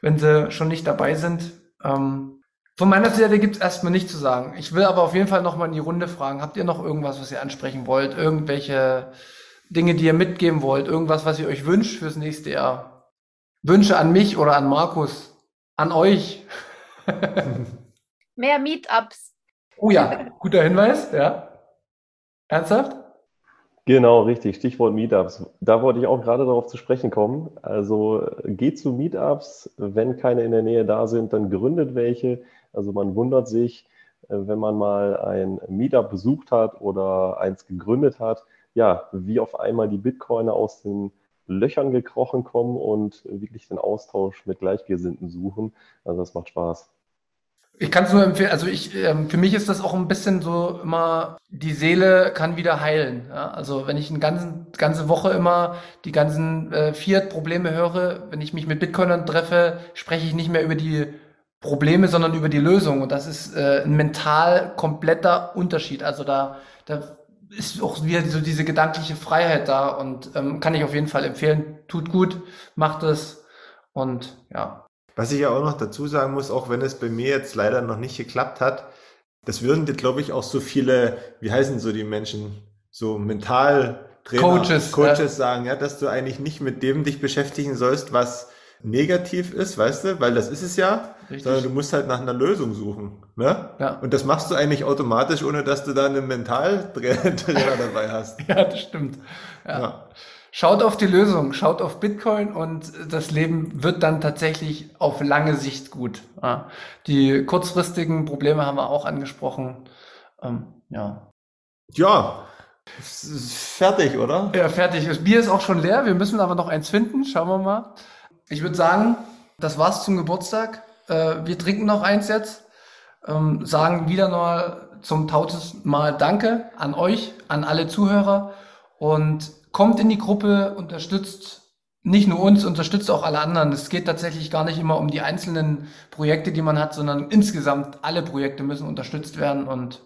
wenn sie schon nicht dabei sind. Ähm, von meiner Seite gibt es erstmal nichts zu sagen. Ich will aber auf jeden Fall nochmal in die Runde fragen. Habt ihr noch irgendwas, was ihr ansprechen wollt? Irgendwelche Dinge, die ihr mitgeben wollt? Irgendwas, was ihr euch wünscht fürs nächste Jahr? Wünsche an mich oder an Markus? An euch? Mehr Meetups. Oh ja, guter Hinweis, ja. Ernsthaft? Genau, richtig. Stichwort Meetups. Da wollte ich auch gerade darauf zu sprechen kommen. Also geht zu Meetups. Wenn keine in der Nähe da sind, dann gründet welche. Also man wundert sich, äh, wenn man mal ein Meetup besucht hat oder eins gegründet hat, ja, wie auf einmal die Bitcoiner aus den Löchern gekrochen kommen und wirklich den Austausch mit Gleichgesinnten suchen. Also das macht Spaß. Ich kann es nur empfehlen, also ich, ähm, für mich ist das auch ein bisschen so immer, die Seele kann wieder heilen. Ja? Also wenn ich eine ganze, ganze Woche immer die ganzen äh, Fiat-Probleme höre, wenn ich mich mit Bitcoinern treffe, spreche ich nicht mehr über die Probleme, sondern über die Lösung. Und das ist äh, ein mental kompletter Unterschied. Also da, da ist auch wieder so diese gedankliche Freiheit da und ähm, kann ich auf jeden Fall empfehlen. Tut gut, macht es und ja. Was ich ja auch noch dazu sagen muss, auch wenn es bei mir jetzt leider noch nicht geklappt hat, das würden dir, glaube ich, auch so viele, wie heißen so die Menschen, so Mentaltrainer, Coaches, Coaches ja. sagen, ja, dass du eigentlich nicht mit dem dich beschäftigen sollst, was negativ ist, weißt du, weil das ist es ja, Richtig. sondern du musst halt nach einer Lösung suchen. Ne? Ja. Und das machst du eigentlich automatisch, ohne dass du da einen Mentaltrainer dabei hast. ja, das stimmt. Ja. ja. Schaut auf die Lösung, schaut auf Bitcoin und das Leben wird dann tatsächlich auf lange Sicht gut. Die kurzfristigen Probleme haben wir auch angesprochen. Ähm, ja. Ja, fertig, oder? Ja, fertig. Das Bier ist auch schon leer. Wir müssen aber noch eins finden. Schauen wir mal. Ich würde sagen, das war's zum Geburtstag. Äh, wir trinken noch eins jetzt. Ähm, sagen wieder mal zum tausendsten Mal Danke an euch, an alle Zuhörer und kommt in die Gruppe, unterstützt nicht nur uns, unterstützt auch alle anderen. Es geht tatsächlich gar nicht immer um die einzelnen Projekte, die man hat, sondern insgesamt alle Projekte müssen unterstützt werden und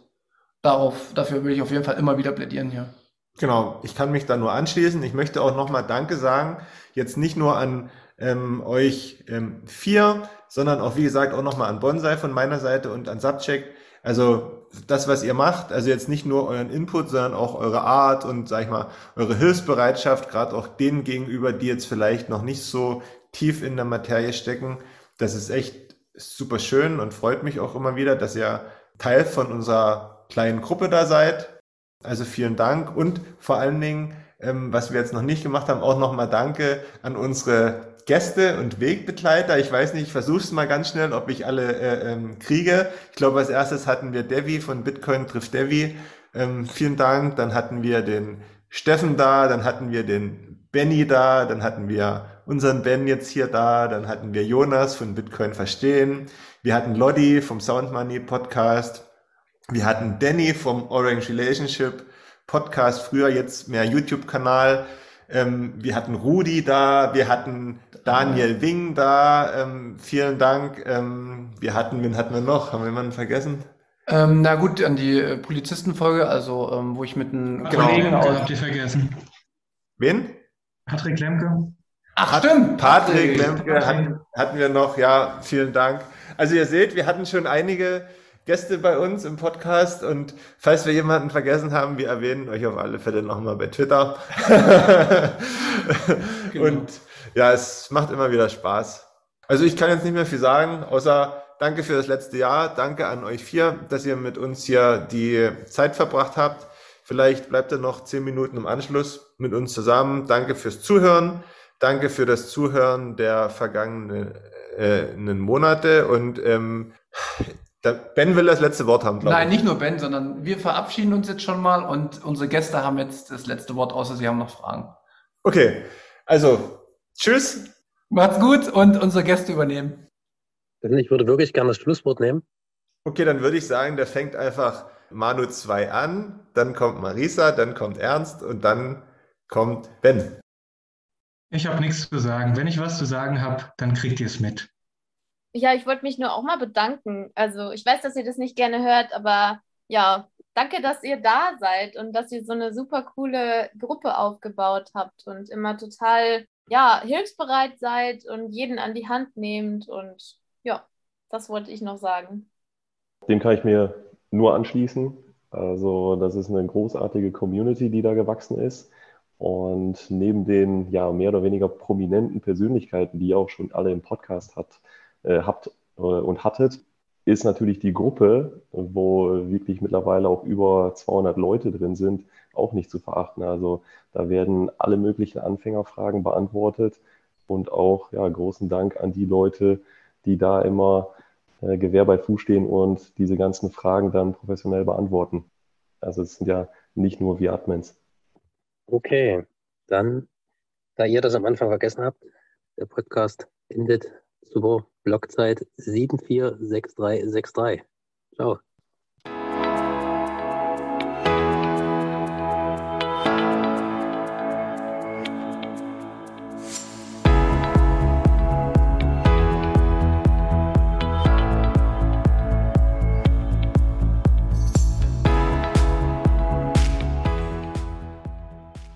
darauf, dafür will ich auf jeden Fall immer wieder plädieren hier. Genau, ich kann mich da nur anschließen. Ich möchte auch nochmal Danke sagen, jetzt nicht nur an ähm, euch ähm, vier, sondern auch, wie gesagt, auch nochmal an Bonsai von meiner Seite und an Subcheck. Also das, was ihr macht, also jetzt nicht nur euren Input, sondern auch eure Art und, sag ich mal, eure Hilfsbereitschaft, gerade auch denen gegenüber, die jetzt vielleicht noch nicht so tief in der Materie stecken. Das ist echt super schön und freut mich auch immer wieder, dass ihr Teil von unserer kleinen Gruppe da seid. Also vielen Dank und vor allen Dingen, ähm, was wir jetzt noch nicht gemacht haben, auch nochmal Danke an unsere Gäste und Wegbegleiter. Ich weiß nicht, ich versuche es mal ganz schnell, ob ich alle äh, ähm, kriege. Ich glaube, als erstes hatten wir Devi von Bitcoin trifft Devi. Ähm, vielen Dank. Dann hatten wir den Steffen da, dann hatten wir den Benny da, dann hatten wir unseren Ben jetzt hier da, dann hatten wir Jonas von Bitcoin Verstehen, wir hatten Lodi vom Sound Money Podcast, wir hatten Danny vom Orange Relationship Podcast, früher jetzt mehr YouTube-Kanal. Ähm, wir hatten Rudi da, wir hatten Daniel Wing da. Ähm, vielen Dank. Ähm, wir hatten, wen hatten wir noch? Haben wir jemanden vergessen? Ähm, na gut, an die äh, Polizistenfolge, also ähm, wo ich mit einem genau. Kollegen habt ihr vergessen. Wen? Patrick Lemke. Ach stimmt. Patrick, Patrick Lemke hatten, hatten wir noch. Ja, vielen Dank. Also ihr seht, wir hatten schon einige Gäste bei uns im Podcast und falls wir jemanden vergessen haben, wir erwähnen euch auf alle Fälle nochmal bei Twitter. genau. Und ja, es macht immer wieder Spaß. Also ich kann jetzt nicht mehr viel sagen, außer danke für das letzte Jahr, danke an euch vier, dass ihr mit uns hier die Zeit verbracht habt. Vielleicht bleibt ihr noch zehn Minuten im Anschluss mit uns zusammen. Danke fürs Zuhören. Danke für das Zuhören der vergangenen äh, Monate und ähm, Ben will das letzte Wort haben, glaube ich. Nein, nicht nur Ben, sondern wir verabschieden uns jetzt schon mal und unsere Gäste haben jetzt das letzte Wort, außer sie haben noch Fragen. Okay, also tschüss. Macht's gut und unsere Gäste übernehmen. Ich würde wirklich gerne das Schlusswort nehmen. Okay, dann würde ich sagen, der fängt einfach Manu 2 an, dann kommt Marisa, dann kommt Ernst und dann kommt Ben. Ich habe nichts zu sagen. Wenn ich was zu sagen habe, dann kriegt ihr es mit. Ja, ich wollte mich nur auch mal bedanken. Also ich weiß, dass ihr das nicht gerne hört, aber ja, danke, dass ihr da seid und dass ihr so eine super coole Gruppe aufgebaut habt und immer total, ja, hilfsbereit seid und jeden an die Hand nehmt. Und ja, das wollte ich noch sagen. Dem kann ich mir nur anschließen. Also das ist eine großartige Community, die da gewachsen ist. Und neben den ja mehr oder weniger prominenten Persönlichkeiten, die ihr auch schon alle im Podcast hat, äh, habt äh, und hattet, ist natürlich die Gruppe, wo wirklich mittlerweile auch über 200 Leute drin sind, auch nicht zu verachten. Also da werden alle möglichen Anfängerfragen beantwortet und auch ja, großen Dank an die Leute, die da immer äh, Gewehr bei Fuß stehen und diese ganzen Fragen dann professionell beantworten. Also es sind ja nicht nur wir Admins. Okay, dann, da ihr das am Anfang vergessen habt, der Podcast endet Super, Blockzeit 746363. Ciao.